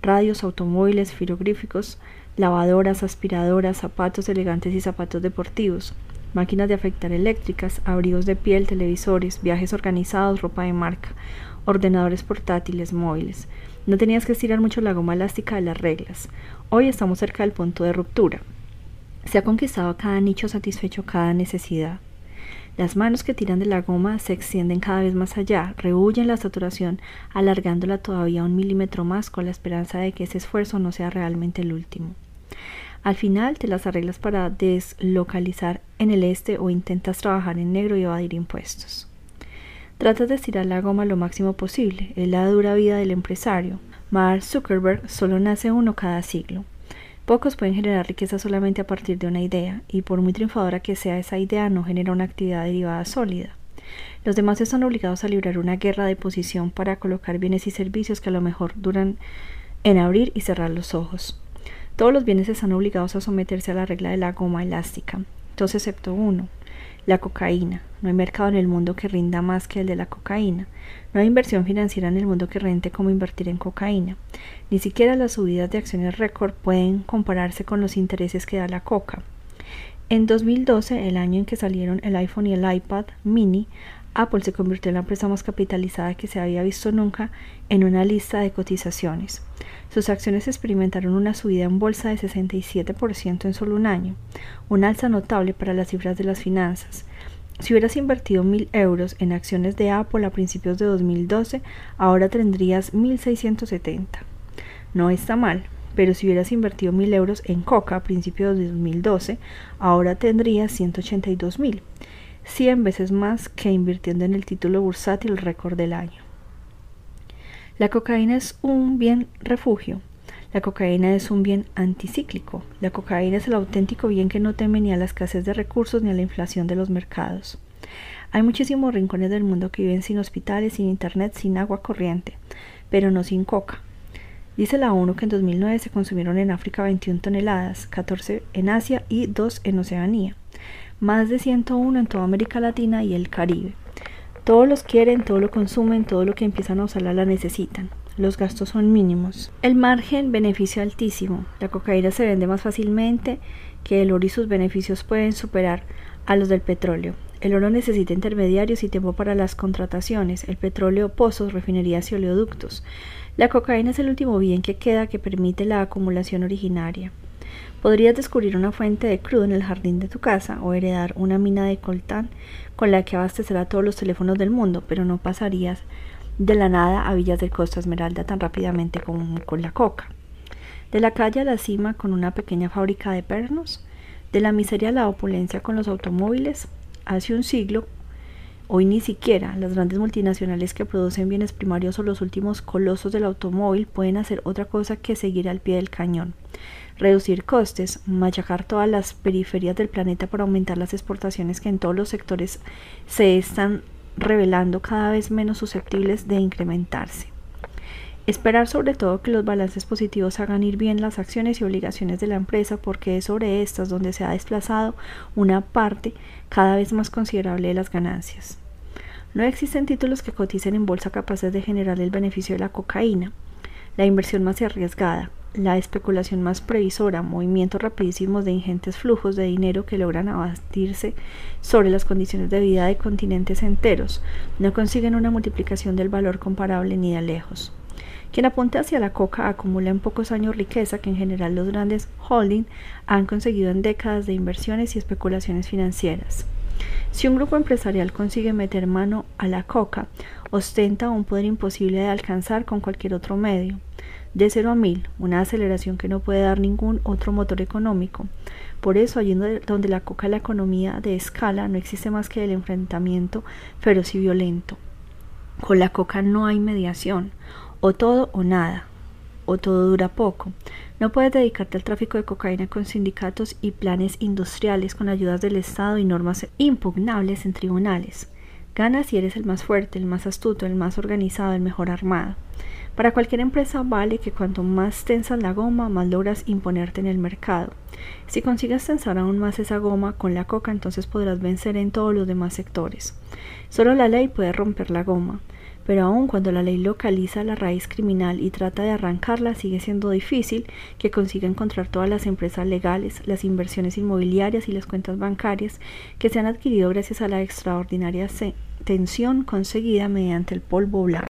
Radios, automóviles, frigoríficos, lavadoras, aspiradoras, zapatos elegantes y zapatos deportivos, máquinas de afectar eléctricas, abrigos de piel, televisores, viajes organizados, ropa de marca, ordenadores portátiles, móviles. No tenías que estirar mucho la goma elástica de las reglas. Hoy estamos cerca del punto de ruptura. Se ha conquistado cada nicho satisfecho cada necesidad. Las manos que tiran de la goma se extienden cada vez más allá, rehuyen la saturación, alargándola todavía un milímetro más con la esperanza de que ese esfuerzo no sea realmente el último. Al final te las arreglas para deslocalizar en el este o intentas trabajar en negro y evadir impuestos. Tratas de estirar la goma lo máximo posible, es la dura vida del empresario. Mark Zuckerberg solo nace uno cada siglo. Pocos pueden generar riqueza solamente a partir de una idea, y por muy triunfadora que sea esa idea, no genera una actividad derivada sólida. Los demás están obligados a librar una guerra de posición para colocar bienes y servicios que a lo mejor duran en abrir y cerrar los ojos. Todos los bienes están obligados a someterse a la regla de la goma elástica, todos excepto uno, la cocaína. No hay mercado en el mundo que rinda más que el de la cocaína. No hay inversión financiera en el mundo que rente como invertir en cocaína. Ni siquiera las subidas de acciones récord pueden compararse con los intereses que da la coca. En 2012, el año en que salieron el iPhone y el iPad mini, Apple se convirtió en la empresa más capitalizada que se había visto nunca en una lista de cotizaciones. Sus acciones experimentaron una subida en bolsa de 67% en solo un año, un alza notable para las cifras de las finanzas. Si hubieras invertido mil euros en acciones de Apple a principios de 2012, ahora tendrías 1.670. No está mal, pero si hubieras invertido mil euros en Coca a principios de 2012, ahora tendrías 182 mil. 100 veces más que invirtiendo en el título bursátil récord del año. La cocaína es un bien refugio. La cocaína es un bien anticíclico. La cocaína es el auténtico bien que no teme ni a la escasez de recursos ni a la inflación de los mercados. Hay muchísimos rincones del mundo que viven sin hospitales, sin internet, sin agua corriente, pero no sin coca. Dice la ONU que en 2009 se consumieron en África 21 toneladas, 14 en Asia y 2 en Oceanía más de 101 en toda América Latina y el Caribe. Todos los quieren, todo lo consumen, todo lo que empiezan a usarla la necesitan. Los gastos son mínimos. El margen beneficio altísimo. La cocaína se vende más fácilmente que el oro y sus beneficios pueden superar a los del petróleo. El oro necesita intermediarios y tiempo para las contrataciones, el petróleo pozos, refinerías y oleoductos. La cocaína es el último bien que queda que permite la acumulación originaria. Podrías descubrir una fuente de crudo en el jardín de tu casa o heredar una mina de coltán con la que abastecer a todos los teléfonos del mundo, pero no pasarías de la nada a Villas del Costa Esmeralda tan rápidamente como con la coca. De la calle a la cima con una pequeña fábrica de pernos, de la miseria a la opulencia con los automóviles, hace un siglo Hoy ni siquiera las grandes multinacionales que producen bienes primarios o los últimos colosos del automóvil pueden hacer otra cosa que seguir al pie del cañón reducir costes, machacar todas las periferias del planeta para aumentar las exportaciones que en todos los sectores se están revelando cada vez menos susceptibles de incrementarse. Esperar sobre todo que los balances positivos hagan ir bien las acciones y obligaciones de la empresa porque es sobre estas donde se ha desplazado una parte cada vez más considerable de las ganancias. No existen títulos que coticen en bolsa capaces de generar el beneficio de la cocaína, la inversión más arriesgada, la especulación más previsora, movimientos rapidísimos de ingentes flujos de dinero que logran abatirse sobre las condiciones de vida de continentes enteros, no consiguen una multiplicación del valor comparable ni de lejos. Quien apunta hacia la coca acumula en pocos años riqueza que en general los grandes holding han conseguido en décadas de inversiones y especulaciones financieras. Si un grupo empresarial consigue meter mano a la coca, ostenta un poder imposible de alcanzar con cualquier otro medio. De 0 a 1000, una aceleración que no puede dar ningún otro motor económico. Por eso, allí donde la coca la economía de escala, no existe más que el enfrentamiento feroz y violento. Con la coca no hay mediación o todo o nada, o todo dura poco. No puedes dedicarte al tráfico de cocaína con sindicatos y planes industriales con ayudas del Estado y normas impugnables en tribunales. Ganas si eres el más fuerte, el más astuto, el más organizado, el mejor armado. Para cualquier empresa vale que cuanto más tensas la goma, más logras imponerte en el mercado. Si consigues tensar aún más esa goma con la coca, entonces podrás vencer en todos los demás sectores. Solo la ley puede romper la goma pero aun cuando la ley localiza la raíz criminal y trata de arrancarla, sigue siendo difícil que consiga encontrar todas las empresas legales, las inversiones inmobiliarias y las cuentas bancarias que se han adquirido gracias a la extraordinaria tensión conseguida mediante el polvo blanco.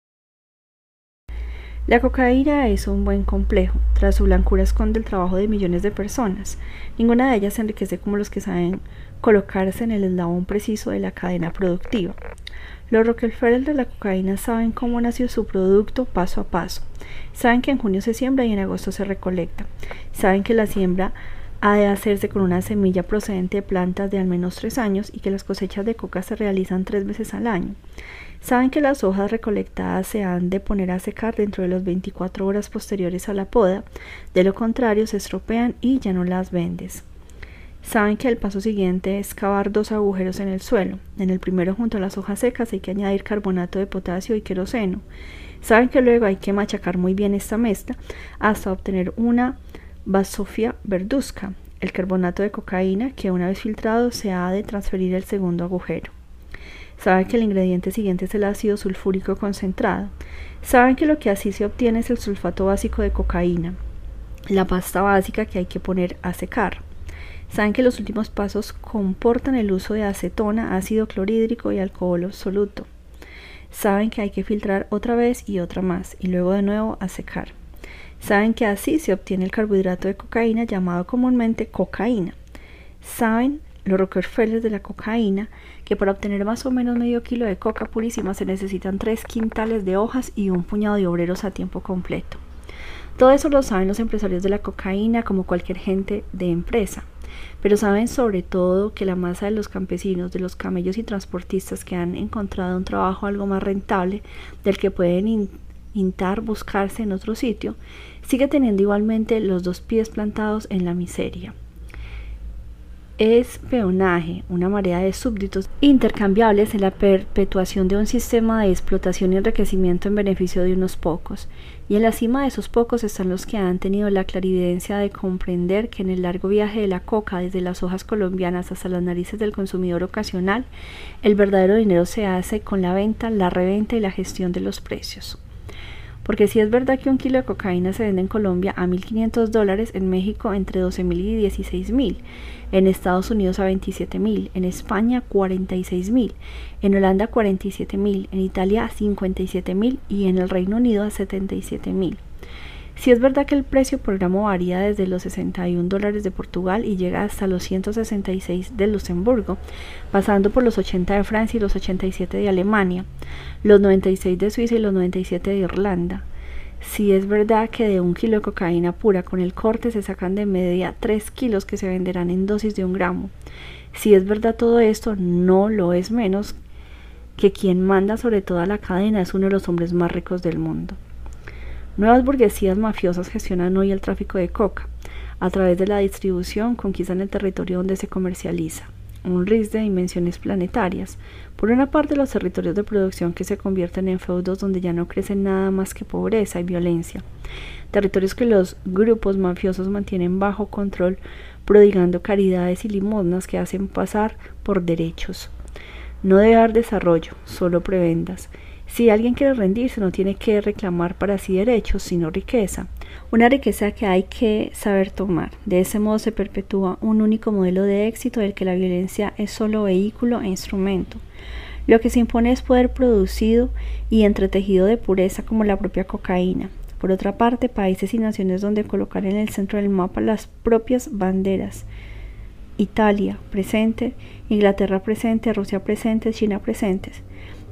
La cocaína es un buen complejo. Tras su blancura esconde el trabajo de millones de personas. Ninguna de ellas se enriquece como los que saben colocarse en el eslabón preciso de la cadena productiva. Los Rockefeller de la cocaína saben cómo nació su producto paso a paso. Saben que en junio se siembra y en agosto se recolecta. Saben que la siembra ha de hacerse con una semilla procedente de plantas de al menos tres años y que las cosechas de coca se realizan tres veces al año. Saben que las hojas recolectadas se han de poner a secar dentro de las 24 horas posteriores a la poda, de lo contrario se estropean y ya no las vendes. Saben que el paso siguiente es cavar dos agujeros en el suelo. En el primero, junto a las hojas secas, hay que añadir carbonato de potasio y queroseno. Saben que luego hay que machacar muy bien esta mezcla hasta obtener una basofia verduzca, el carbonato de cocaína que una vez filtrado se ha de transferir al segundo agujero. Saben que el ingrediente siguiente es el ácido sulfúrico concentrado. Saben que lo que así se obtiene es el sulfato básico de cocaína, la pasta básica que hay que poner a secar. Saben que los últimos pasos comportan el uso de acetona, ácido clorhídrico y alcohol absoluto. Saben que hay que filtrar otra vez y otra más y luego de nuevo a secar. Saben que así se obtiene el carbohidrato de cocaína llamado comúnmente cocaína. Saben los Rockefeller de la cocaína que para obtener más o menos medio kilo de coca purísima se necesitan tres quintales de hojas y un puñado de obreros a tiempo completo. Todo eso lo saben los empresarios de la cocaína como cualquier gente de empresa pero saben sobre todo que la masa de los campesinos, de los camellos y transportistas que han encontrado un trabajo algo más rentable del que pueden intentar buscarse en otro sitio, sigue teniendo igualmente los dos pies plantados en la miseria es peonaje, una marea de súbditos intercambiables en la perpetuación de un sistema de explotación y enriquecimiento en beneficio de unos pocos, y en la cima de esos pocos están los que han tenido la clarividencia de comprender que en el largo viaje de la coca desde las hojas colombianas hasta las narices del consumidor ocasional, el verdadero dinero se hace con la venta, la reventa y la gestión de los precios. Porque si es verdad que un kilo de cocaína se vende en Colombia a 1.500 dólares, en México entre 12.000 y 16.000, en Estados Unidos a 27.000, en España 46.000, en Holanda 47.000, en Italia a 57.000 y en el Reino Unido a 77.000. Si es verdad que el precio por gramo varía desde los 61 dólares de Portugal y llega hasta los 166 de Luxemburgo, pasando por los 80 de Francia y los 87 de Alemania, los 96 de Suiza y los 97 de Irlanda. Si es verdad que de un kilo de cocaína pura con el corte se sacan de media 3 kilos que se venderán en dosis de un gramo. Si es verdad todo esto, no lo es menos que quien manda sobre toda la cadena es uno de los hombres más ricos del mundo. Nuevas burguesías mafiosas gestionan hoy el tráfico de coca. A través de la distribución conquistan el territorio donde se comercializa. un RIS de dimensiones planetarias. Por una parte, los territorios de producción que se convierten en feudos donde ya no crece nada más que pobreza y violencia. Territorios que los grupos mafiosos mantienen bajo control, prodigando caridades y limosnas que hacen pasar por derechos. No debe haber desarrollo, solo prebendas. Si alguien quiere rendirse, no tiene que reclamar para sí derechos, sino riqueza. Una riqueza que hay que saber tomar. De ese modo se perpetúa un único modelo de éxito del que la violencia es solo vehículo e instrumento. Lo que se impone es poder producido y entretejido de pureza como la propia cocaína. Por otra parte, países y naciones donde colocar en el centro del mapa las propias banderas. Italia presente, Inglaterra presente, Rusia presente, China presentes.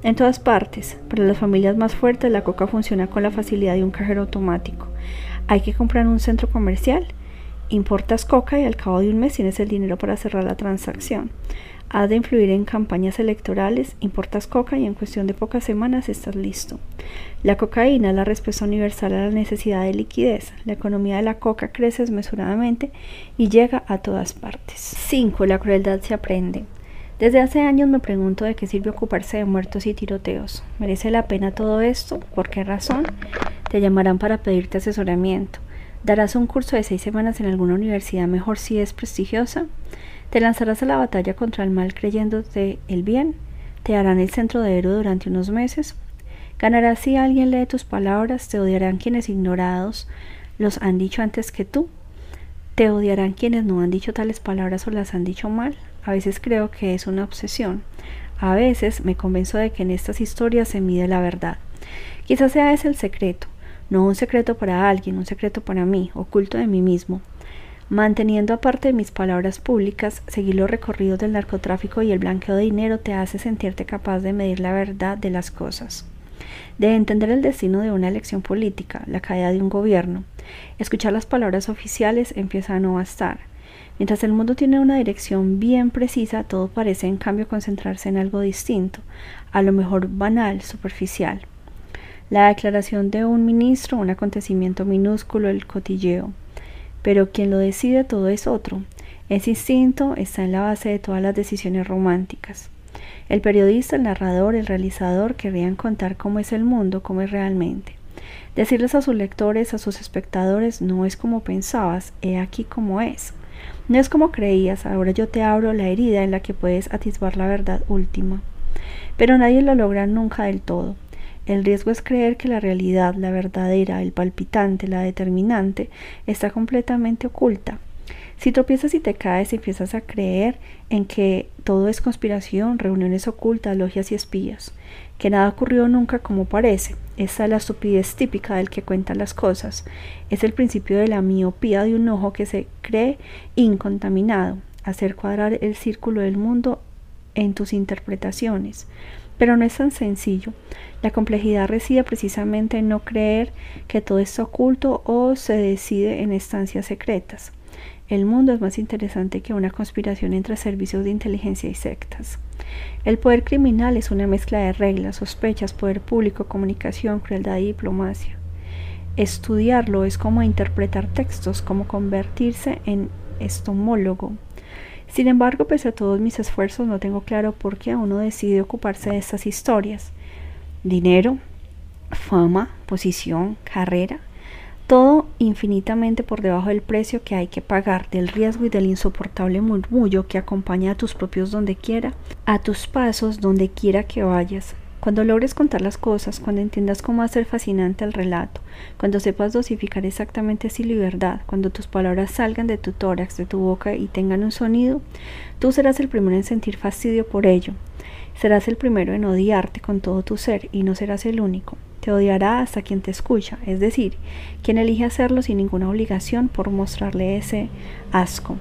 En todas partes, para las familias más fuertes, la coca funciona con la facilidad de un cajero automático. Hay que comprar un centro comercial, importas coca y al cabo de un mes tienes el dinero para cerrar la transacción. Has de influir en campañas electorales, importas coca y en cuestión de pocas semanas estás listo. La cocaína es la respuesta universal a la necesidad de liquidez. La economía de la coca crece desmesuradamente y llega a todas partes. 5. La crueldad se aprende. Desde hace años me pregunto de qué sirve ocuparse de muertos y tiroteos. ¿Merece la pena todo esto? ¿Por qué razón? Te llamarán para pedirte asesoramiento. ¿Darás un curso de seis semanas en alguna universidad mejor si es prestigiosa? ¿Te lanzarás a la batalla contra el mal creyéndote el bien? ¿Te harán el centro de héroe durante unos meses? ¿Ganarás si alguien lee tus palabras? ¿Te odiarán quienes ignorados los han dicho antes que tú? ¿Te odiarán quienes no han dicho tales palabras o las han dicho mal? A veces creo que es una obsesión. A veces me convenzo de que en estas historias se mide la verdad. Quizás sea ese el secreto, no un secreto para alguien, un secreto para mí, oculto de mí mismo. Manteniendo aparte de mis palabras públicas, seguir los recorridos del narcotráfico y el blanqueo de dinero te hace sentirte capaz de medir la verdad de las cosas, de entender el destino de una elección política, la caída de un gobierno. Escuchar las palabras oficiales empieza a no bastar Mientras el mundo tiene una dirección bien precisa, todo parece en cambio concentrarse en algo distinto, a lo mejor banal, superficial. La declaración de un ministro, un acontecimiento minúsculo, el cotilleo. Pero quien lo decide todo es otro. Ese instinto está en la base de todas las decisiones románticas. El periodista, el narrador, el realizador querrían contar cómo es el mundo, cómo es realmente. Decirles a sus lectores, a sus espectadores, no es como pensabas, he aquí como es. No es como creías, ahora yo te abro la herida en la que puedes atisbar la verdad última. Pero nadie lo logra nunca del todo. El riesgo es creer que la realidad, la verdadera, el palpitante, la determinante, está completamente oculta. Si tropiezas y te caes, empiezas a creer en que todo es conspiración, reuniones ocultas, logias y espías, que nada ocurrió nunca como parece. Esa es la estupidez típica del que cuenta las cosas. Es el principio de la miopía de un ojo que se cree incontaminado, hacer cuadrar el círculo del mundo en tus interpretaciones. Pero no es tan sencillo. La complejidad reside precisamente en no creer que todo está oculto o se decide en estancias secretas. El mundo es más interesante que una conspiración entre servicios de inteligencia y sectas. El poder criminal es una mezcla de reglas, sospechas, poder público, comunicación, crueldad y diplomacia. Estudiarlo es como interpretar textos, como convertirse en estomólogo. Sin embargo, pese a todos mis esfuerzos, no tengo claro por qué uno decide ocuparse de estas historias. Dinero, fama, posición, carrera, todo infinitamente por debajo del precio que hay que pagar, del riesgo y del insoportable murmullo que acompaña a tus propios donde quiera, a tus pasos donde quiera que vayas. Cuando logres contar las cosas, cuando entiendas cómo hacer fascinante el relato, cuando sepas dosificar exactamente y verdad, cuando tus palabras salgan de tu tórax, de tu boca y tengan un sonido, tú serás el primero en sentir fastidio por ello. Serás el primero en odiarte con todo tu ser y no serás el único. Te odiará hasta quien te escucha, es decir, quien elige hacerlo sin ninguna obligación por mostrarle ese asco,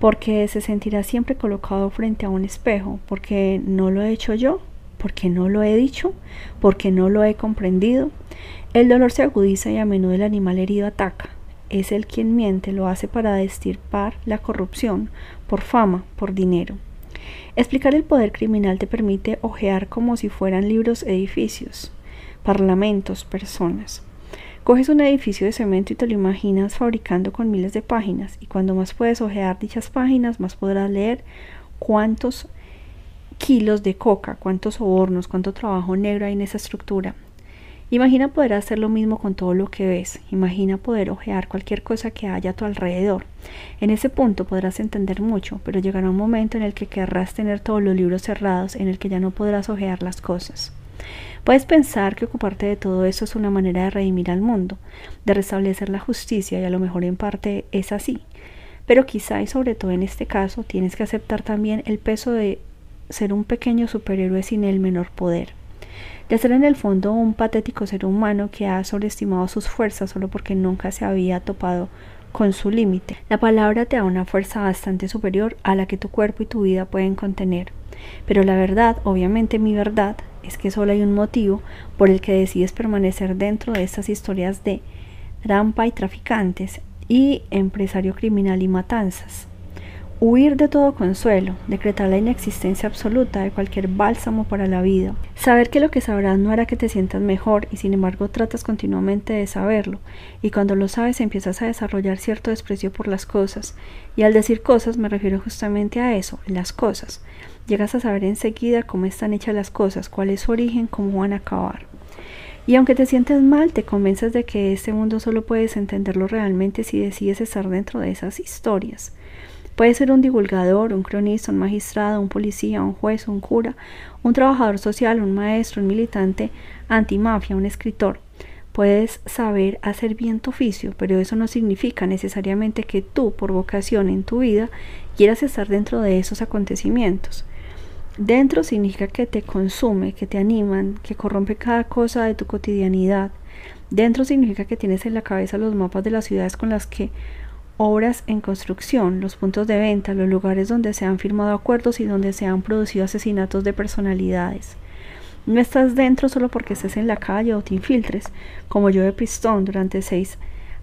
porque se sentirá siempre colocado frente a un espejo, porque no lo he hecho yo, porque no lo he dicho, porque no lo he comprendido. El dolor se agudiza y a menudo el animal herido ataca. Es el quien miente, lo hace para destirpar la corrupción, por fama, por dinero. Explicar el poder criminal te permite ojear como si fueran libros edificios parlamentos, personas. Coges un edificio de cemento y te lo imaginas fabricando con miles de páginas, y cuando más puedes ojear dichas páginas, más podrás leer cuántos kilos de coca, cuántos sobornos, cuánto trabajo negro hay en esa estructura. Imagina poder hacer lo mismo con todo lo que ves. Imagina poder ojear cualquier cosa que haya a tu alrededor. En ese punto podrás entender mucho, pero llegará un momento en el que querrás tener todos los libros cerrados, en el que ya no podrás ojear las cosas. Puedes pensar que ocuparte de todo eso es una manera de redimir al mundo, de restablecer la justicia, y a lo mejor en parte es así. Pero quizá y sobre todo en este caso tienes que aceptar también el peso de ser un pequeño superhéroe sin el menor poder de ser en el fondo un patético ser humano que ha sobreestimado sus fuerzas solo porque nunca se había topado con su límite. La palabra te da una fuerza bastante superior a la que tu cuerpo y tu vida pueden contener. Pero la verdad, obviamente mi verdad, es que solo hay un motivo por el que decides permanecer dentro de estas historias de trampa y traficantes y empresario criminal y matanzas. Huir de todo consuelo, decretar la inexistencia absoluta de cualquier bálsamo para la vida. Saber que lo que sabrás no hará que te sientas mejor y sin embargo tratas continuamente de saberlo. Y cuando lo sabes empiezas a desarrollar cierto desprecio por las cosas. Y al decir cosas me refiero justamente a eso, las cosas. Llegas a saber enseguida cómo están hechas las cosas, cuál es su origen, cómo van a acabar. Y aunque te sientes mal, te convences de que este mundo solo puedes entenderlo realmente si decides estar dentro de esas historias. Puede ser un divulgador, un cronista, un magistrado, un policía, un juez, un cura, un trabajador social, un maestro, un militante antimafia, un escritor. Puedes saber hacer bien tu oficio, pero eso no significa necesariamente que tú, por vocación en tu vida, quieras estar dentro de esos acontecimientos. Dentro significa que te consume, que te animan, que corrompe cada cosa de tu cotidianidad. Dentro significa que tienes en la cabeza los mapas de las ciudades con las que obras en construcción, los puntos de venta, los lugares donde se han firmado acuerdos y donde se han producido asesinatos de personalidades. No estás dentro solo porque estés en la calle o te infiltres, como yo de Pistón durante seis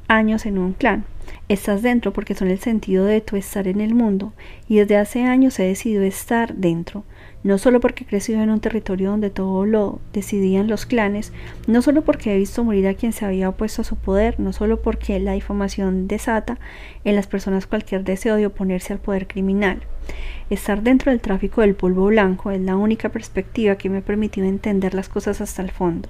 años en un clan. Estás dentro porque son el sentido de tu estar en el mundo, y desde hace años he decidido estar dentro, no solo porque he crecido en un territorio donde todo lo decidían los clanes, no solo porque he visto morir a quien se había opuesto a su poder, no solo porque la difamación desata en las personas cualquier deseo de oponerse al poder criminal. Estar dentro del tráfico del polvo blanco es la única perspectiva que me ha permitido entender las cosas hasta el fondo.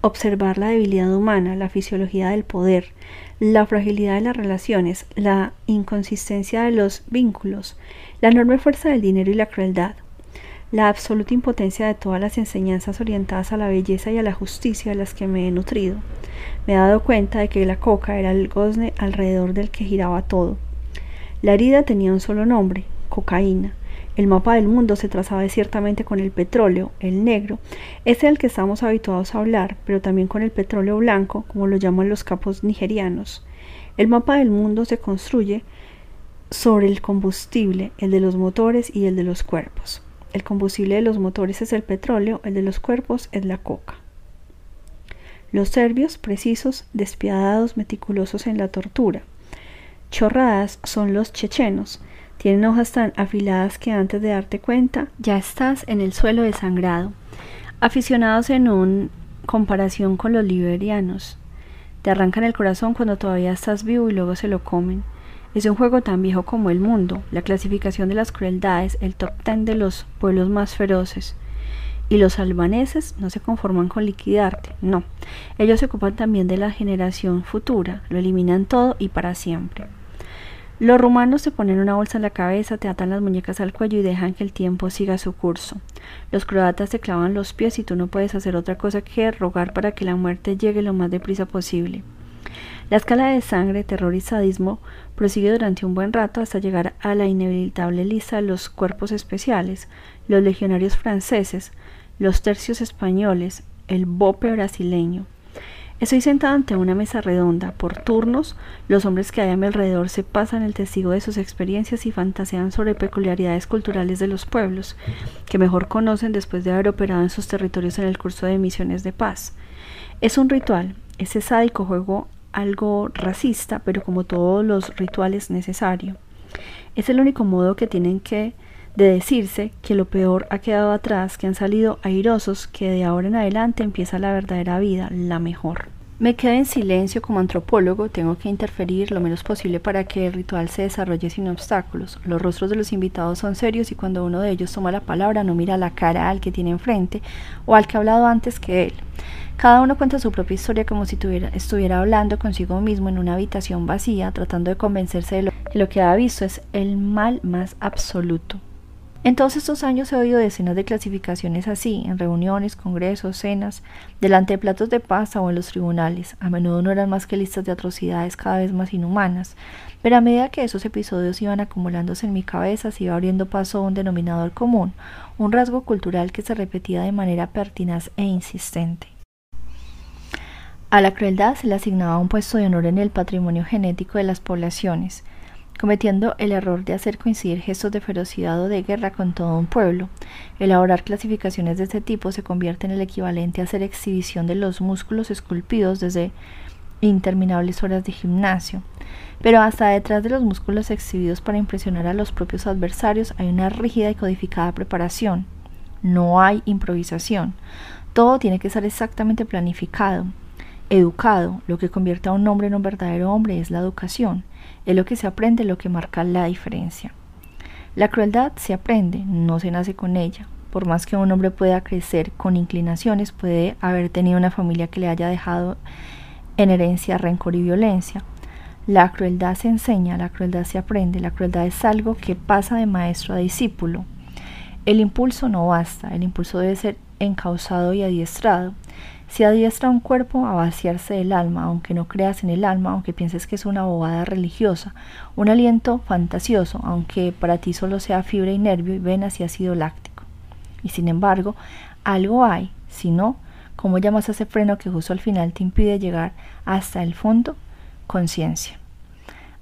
Observar la debilidad humana, la fisiología del poder, la fragilidad de las relaciones, la inconsistencia de los vínculos, la enorme fuerza del dinero y la crueldad, la absoluta impotencia de todas las enseñanzas orientadas a la belleza y a la justicia de las que me he nutrido. Me he dado cuenta de que la coca era el gozne alrededor del que giraba todo. La herida tenía un solo nombre, cocaína. El mapa del mundo se trazaba ciertamente con el petróleo, el negro, es el que estamos habituados a hablar, pero también con el petróleo blanco, como lo llaman los capos nigerianos. El mapa del mundo se construye sobre el combustible, el de los motores y el de los cuerpos. El combustible de los motores es el petróleo, el de los cuerpos es la coca. Los serbios, precisos, despiadados, meticulosos en la tortura. Chorradas son los chechenos. Tienen hojas tan afiladas que antes de darte cuenta ya estás en el suelo desangrado. Aficionados en un comparación con los liberianos. Te arrancan el corazón cuando todavía estás vivo y luego se lo comen. Es un juego tan viejo como el mundo, la clasificación de las crueldades, el top ten de los pueblos más feroces. Y los albaneses no se conforman con liquidarte, no. Ellos se ocupan también de la generación futura, lo eliminan todo y para siempre. Los rumanos te ponen una bolsa en la cabeza, te atan las muñecas al cuello y dejan que el tiempo siga su curso. Los croatas te clavan los pies y tú no puedes hacer otra cosa que rogar para que la muerte llegue lo más deprisa posible. La escala de sangre, terror y sadismo prosigue durante un buen rato hasta llegar a la inevitable lista de los cuerpos especiales, los legionarios franceses, los tercios españoles, el bope brasileño. Estoy sentado ante una mesa redonda. Por turnos, los hombres que hay a mi alrededor se pasan el testigo de sus experiencias y fantasean sobre peculiaridades culturales de los pueblos, que mejor conocen después de haber operado en sus territorios en el curso de misiones de paz. Es un ritual, ese sádico juego algo racista, pero como todos los rituales necesario. Es el único modo que tienen que de decirse que lo peor ha quedado atrás, que han salido airosos, que de ahora en adelante empieza la verdadera vida, la mejor. Me quedo en silencio como antropólogo, tengo que interferir lo menos posible para que el ritual se desarrolle sin obstáculos. Los rostros de los invitados son serios y cuando uno de ellos toma la palabra no mira la cara al que tiene enfrente o al que ha hablado antes que él. Cada uno cuenta su propia historia como si estuviera hablando consigo mismo en una habitación vacía, tratando de convencerse de que lo que ha visto es el mal más absoluto. En todos estos años he oído decenas de clasificaciones así, en reuniones, congresos, cenas, delante de platos de pasta o en los tribunales. A menudo no eran más que listas de atrocidades cada vez más inhumanas, pero a medida que esos episodios iban acumulándose en mi cabeza se iba abriendo paso a un denominador común, un rasgo cultural que se repetía de manera pertinaz e insistente. A la crueldad se le asignaba un puesto de honor en el patrimonio genético de las poblaciones, cometiendo el error de hacer coincidir gestos de ferocidad o de guerra con todo un pueblo. Elaborar clasificaciones de este tipo se convierte en el equivalente a hacer exhibición de los músculos esculpidos desde interminables horas de gimnasio. Pero hasta detrás de los músculos exhibidos para impresionar a los propios adversarios hay una rígida y codificada preparación. No hay improvisación. Todo tiene que ser exactamente planificado, educado. Lo que convierte a un hombre en un verdadero hombre es la educación. Es lo que se aprende lo que marca la diferencia. La crueldad se aprende, no se nace con ella. Por más que un hombre pueda crecer con inclinaciones, puede haber tenido una familia que le haya dejado en herencia rencor y violencia. La crueldad se enseña, la crueldad se aprende, la crueldad es algo que pasa de maestro a discípulo. El impulso no basta, el impulso debe ser encauzado y adiestrado. Si adiestra un cuerpo a vaciarse del alma, aunque no creas en el alma, aunque pienses que es una bobada religiosa, un aliento fantasioso, aunque para ti solo sea fibra y nervio y venas y ácido láctico. Y sin embargo, algo hay, si no, ¿cómo llamas a ese freno que justo al final te impide llegar hasta el fondo? Conciencia.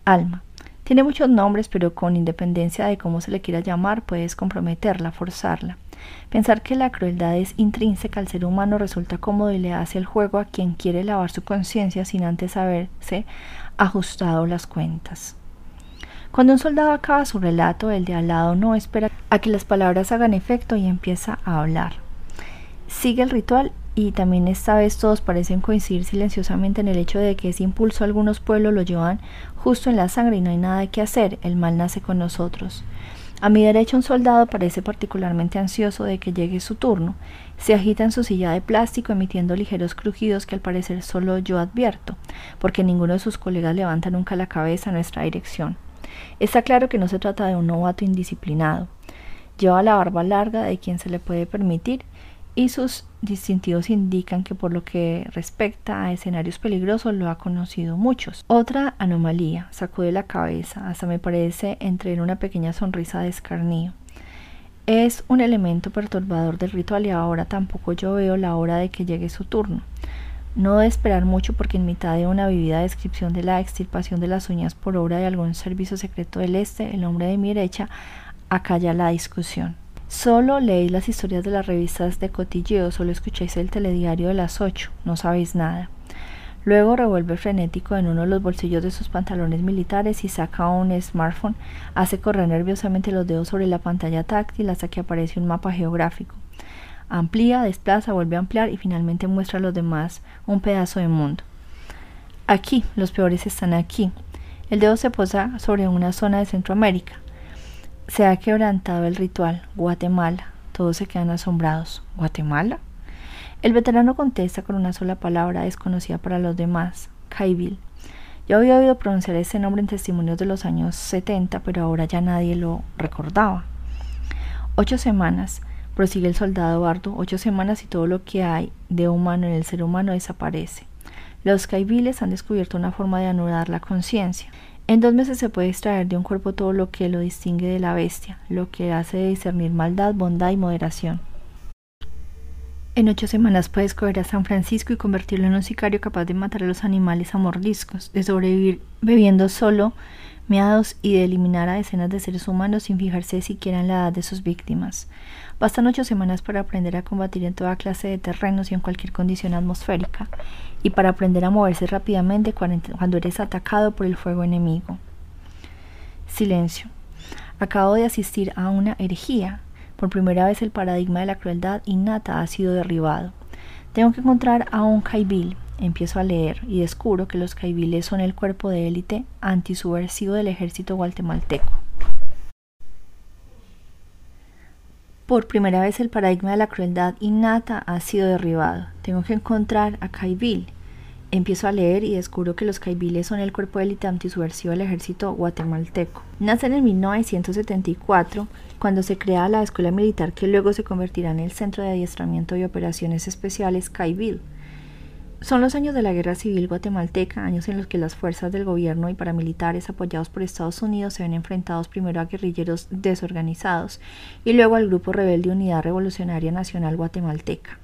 Alma. Tiene muchos nombres, pero con independencia de cómo se le quiera llamar, puedes comprometerla, forzarla. Pensar que la crueldad es intrínseca al ser humano resulta cómodo y le hace el juego a quien quiere lavar su conciencia sin antes haberse ajustado las cuentas. Cuando un soldado acaba su relato, el de al lado no espera a que las palabras hagan efecto y empieza a hablar. Sigue el ritual y también esta vez todos parecen coincidir silenciosamente en el hecho de que ese impulso algunos pueblos lo llevan justo en la sangre y no hay nada que hacer, el mal nace con nosotros. A mi derecha un soldado parece particularmente ansioso de que llegue su turno. Se agita en su silla de plástico emitiendo ligeros crujidos que al parecer solo yo advierto, porque ninguno de sus colegas levanta nunca la cabeza a nuestra dirección. Está claro que no se trata de un novato indisciplinado. Lleva la barba larga de quien se le puede permitir y sus distintivos indican que por lo que respecta a escenarios peligrosos lo ha conocido muchos. Otra anomalía, sacude la cabeza, hasta me parece entre una pequeña sonrisa de escarnio. Es un elemento perturbador del ritual y ahora tampoco yo veo la hora de que llegue su turno. No de esperar mucho porque en mitad de una vivida descripción de la extirpación de las uñas por obra de algún servicio secreto del Este, el hombre de mi derecha acalla la discusión. Solo leéis las historias de las revistas de cotilleo, solo escucháis el telediario de las ocho, no sabéis nada. Luego revuelve frenético en uno de los bolsillos de sus pantalones militares y saca un smartphone, hace correr nerviosamente los dedos sobre la pantalla táctil hasta que aparece un mapa geográfico. Amplía, desplaza, vuelve a ampliar y finalmente muestra a los demás un pedazo de mundo. Aquí, los peores están aquí. El dedo se posa sobre una zona de Centroamérica. Se ha quebrantado el ritual. Guatemala. Todos se quedan asombrados. ¿Guatemala? El veterano contesta con una sola palabra desconocida para los demás. Caibil. Yo había oído pronunciar ese nombre en testimonios de los años 70, pero ahora ya nadie lo recordaba. Ocho semanas, prosigue el soldado Bardo, ocho semanas y todo lo que hay de humano en el ser humano desaparece. Los caibiles han descubierto una forma de anudar la conciencia. En dos meses se puede extraer de un cuerpo todo lo que lo distingue de la bestia, lo que hace discernir maldad, bondad y moderación. En ocho semanas puedes coger a San Francisco y convertirlo en un sicario capaz de matar a los animales a mordiscos, de sobrevivir bebiendo solo meados y de eliminar a decenas de seres humanos sin fijarse siquiera en la edad de sus víctimas. Bastan ocho semanas para aprender a combatir en toda clase de terrenos y en cualquier condición atmosférica, y para aprender a moverse rápidamente cuando eres atacado por el fuego enemigo. Silencio. Acabo de asistir a una herejía. Por primera vez el paradigma de la crueldad innata ha sido derribado. Tengo que encontrar a un Caibil. empiezo a leer y descubro que los caibiles son el cuerpo de élite antisubversivo del ejército guatemalteco. Por primera vez el paradigma de la crueldad innata ha sido derribado. Tengo que encontrar a Caibil. Empiezo a leer y descubro que los caibiles son el cuerpo élite antisubversivo del ejército guatemalteco. Nacen en 1974, cuando se crea la escuela militar que luego se convertirá en el Centro de Adiestramiento y Operaciones Especiales Caibil. Son los años de la Guerra Civil guatemalteca, años en los que las fuerzas del gobierno y paramilitares apoyados por Estados Unidos se ven enfrentados primero a guerrilleros desorganizados y luego al Grupo Rebelde Unidad Revolucionaria Nacional Guatemalteca.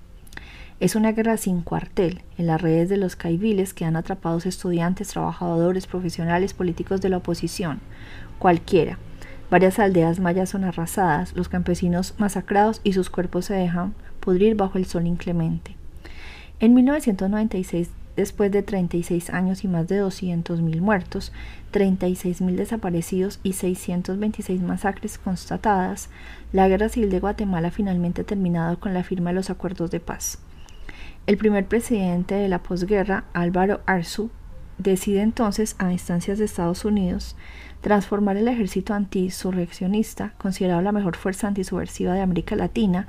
Es una guerra sin cuartel. En las redes de los caibiles quedan atrapados estudiantes, trabajadores, profesionales, políticos de la oposición, cualquiera. Varias aldeas mayas son arrasadas, los campesinos masacrados y sus cuerpos se dejan pudrir bajo el sol inclemente. En 1996, después de 36 años y más de 200.000 muertos, 36.000 desaparecidos y 626 masacres constatadas, la Guerra Civil de Guatemala finalmente ha terminado con la firma de los acuerdos de paz. El primer presidente de la posguerra, Álvaro Arzu, decide entonces, a instancias de Estados Unidos, transformar el ejército antisurreccionista, considerado la mejor fuerza antisubversiva de América Latina,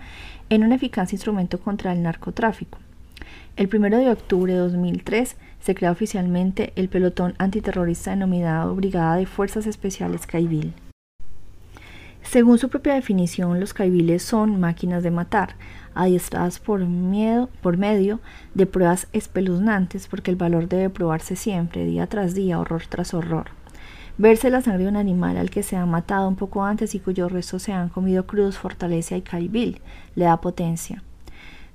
en un eficaz instrumento contra el narcotráfico. El 1 de octubre de 2003 se crea oficialmente el pelotón antiterrorista denominado Brigada de Fuerzas Especiales Caibil. Según su propia definición, los caibiles son máquinas de matar, adiestradas por, medio de pruebas espeluznantes, porque el valor debe probarse siempre, día tras día, horror tras horror. Verse la sangre de un animal al que se ha matado un poco antes y cuyos restos se han comido crudos fortalece al caibil, le da potencia.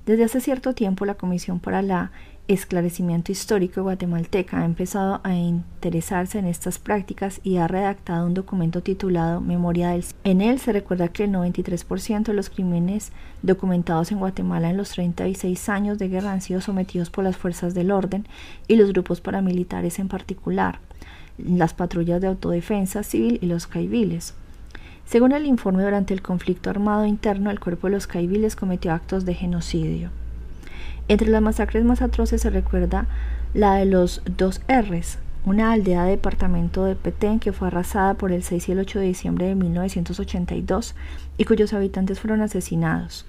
Desde hace cierto tiempo la Comisión para la Esclarecimiento Histórico guatemalteca ha empezado a interesarse en estas prácticas y ha redactado un documento titulado Memoria del En él se recuerda que el 93% de los crímenes documentados en Guatemala en los 36 años de guerra han sido sometidos por las fuerzas del orden y los grupos paramilitares en particular, las patrullas de autodefensa civil y los caibiles. Según el informe, durante el conflicto armado interno, el cuerpo de los caibiles cometió actos de genocidio. Entre las masacres más atroces se recuerda la de los dos R's, una aldea de departamento de Petén que fue arrasada por el 6 y el 8 de diciembre de 1982 y cuyos habitantes fueron asesinados.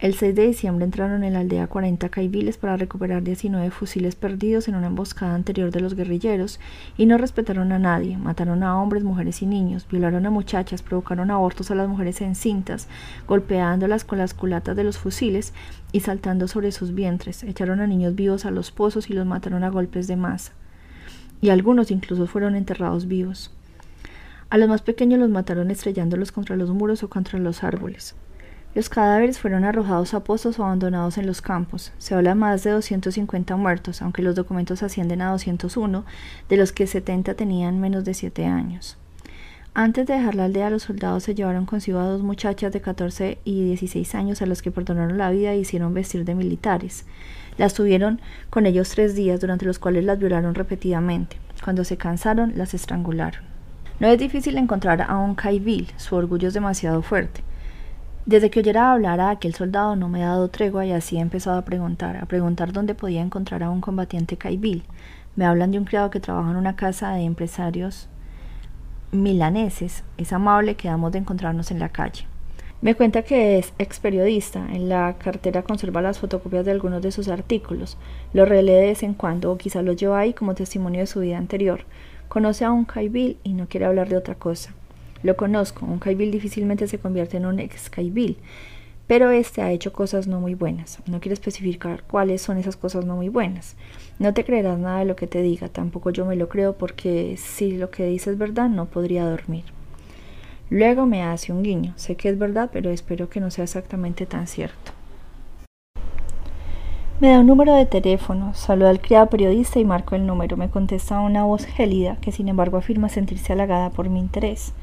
El 6 de diciembre entraron en la aldea 40 caibiles para recuperar 19 fusiles perdidos en una emboscada anterior de los guerrilleros y no respetaron a nadie, mataron a hombres, mujeres y niños, violaron a muchachas, provocaron abortos a las mujeres encintas, golpeándolas con las culatas de los fusiles y saltando sobre sus vientres, echaron a niños vivos a los pozos y los mataron a golpes de masa. Y algunos incluso fueron enterrados vivos. A los más pequeños los mataron estrellándolos contra los muros o contra los árboles. Los cadáveres fueron arrojados a pozos o abandonados en los campos. Se habla más de 250 muertos, aunque los documentos ascienden a 201, de los que 70 tenían menos de 7 años. Antes de dejar la aldea, los soldados se llevaron consigo a dos muchachas de 14 y 16 años a los que perdonaron la vida e hicieron vestir de militares. Las tuvieron con ellos tres días, durante los cuales las violaron repetidamente. Cuando se cansaron, las estrangularon. No es difícil encontrar a un Caibil, su orgullo es demasiado fuerte. Desde que oyera hablar a aquel soldado no me ha dado tregua y así he empezado a preguntar, a preguntar dónde podía encontrar a un combatiente caibil. Me hablan de un criado que trabaja en una casa de empresarios milaneses. Es amable, quedamos de encontrarnos en la calle. Me cuenta que es ex periodista. En la cartera conserva las fotocopias de algunos de sus artículos. Los relee de vez en cuando o quizá los lleva ahí como testimonio de su vida anterior. Conoce a un caibil y no quiere hablar de otra cosa. Lo conozco, un Caibil difícilmente se convierte en un ex Caibil, pero este ha hecho cosas no muy buenas. No quiero especificar cuáles son esas cosas no muy buenas. No te creerás nada de lo que te diga, tampoco yo me lo creo porque si lo que dice es verdad no podría dormir. Luego me hace un guiño, sé que es verdad, pero espero que no sea exactamente tan cierto. Me da un número de teléfono, saluda al criado periodista y marco el número. Me contesta una voz gélida que sin embargo afirma sentirse halagada por mi interés.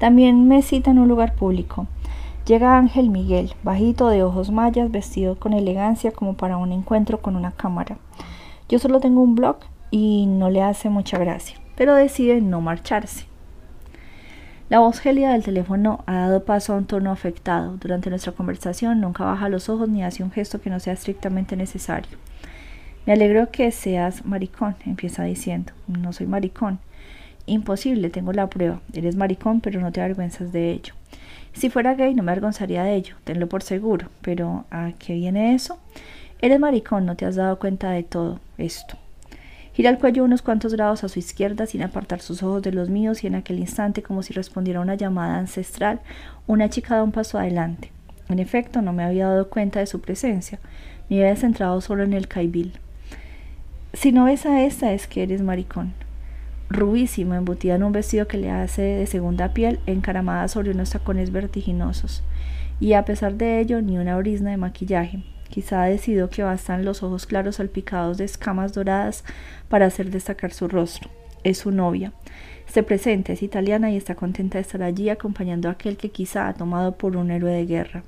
También me cita en un lugar público. Llega Ángel Miguel, bajito de ojos mayas, vestido con elegancia como para un encuentro con una cámara. Yo solo tengo un blog y no le hace mucha gracia, pero decide no marcharse. La voz gélida del teléfono ha dado paso a un tono afectado. Durante nuestra conversación nunca baja los ojos ni hace un gesto que no sea estrictamente necesario. Me alegro que seas maricón, empieza diciendo. No soy maricón. Imposible, tengo la prueba. Eres maricón, pero no te avergüenzas de ello. Si fuera gay no me avergonzaría de ello, tenlo por seguro. Pero ¿a qué viene eso? Eres maricón, no te has dado cuenta de todo esto. Gira el cuello unos cuantos grados a su izquierda sin apartar sus ojos de los míos y en aquel instante, como si respondiera a una llamada ancestral, una chica da un paso adelante. En efecto, no me había dado cuenta de su presencia. Me había centrado solo en el caibil. Si no ves a esta es que eres maricón rubísima, embutida en un vestido que le hace de segunda piel, encaramada sobre unos tacones vertiginosos, y a pesar de ello ni una brisna de maquillaje. Quizá ha decidido que bastan los ojos claros salpicados de escamas doradas para hacer destacar su rostro. Es su novia. Se presenta, es italiana y está contenta de estar allí acompañando a aquel que quizá ha tomado por un héroe de guerra.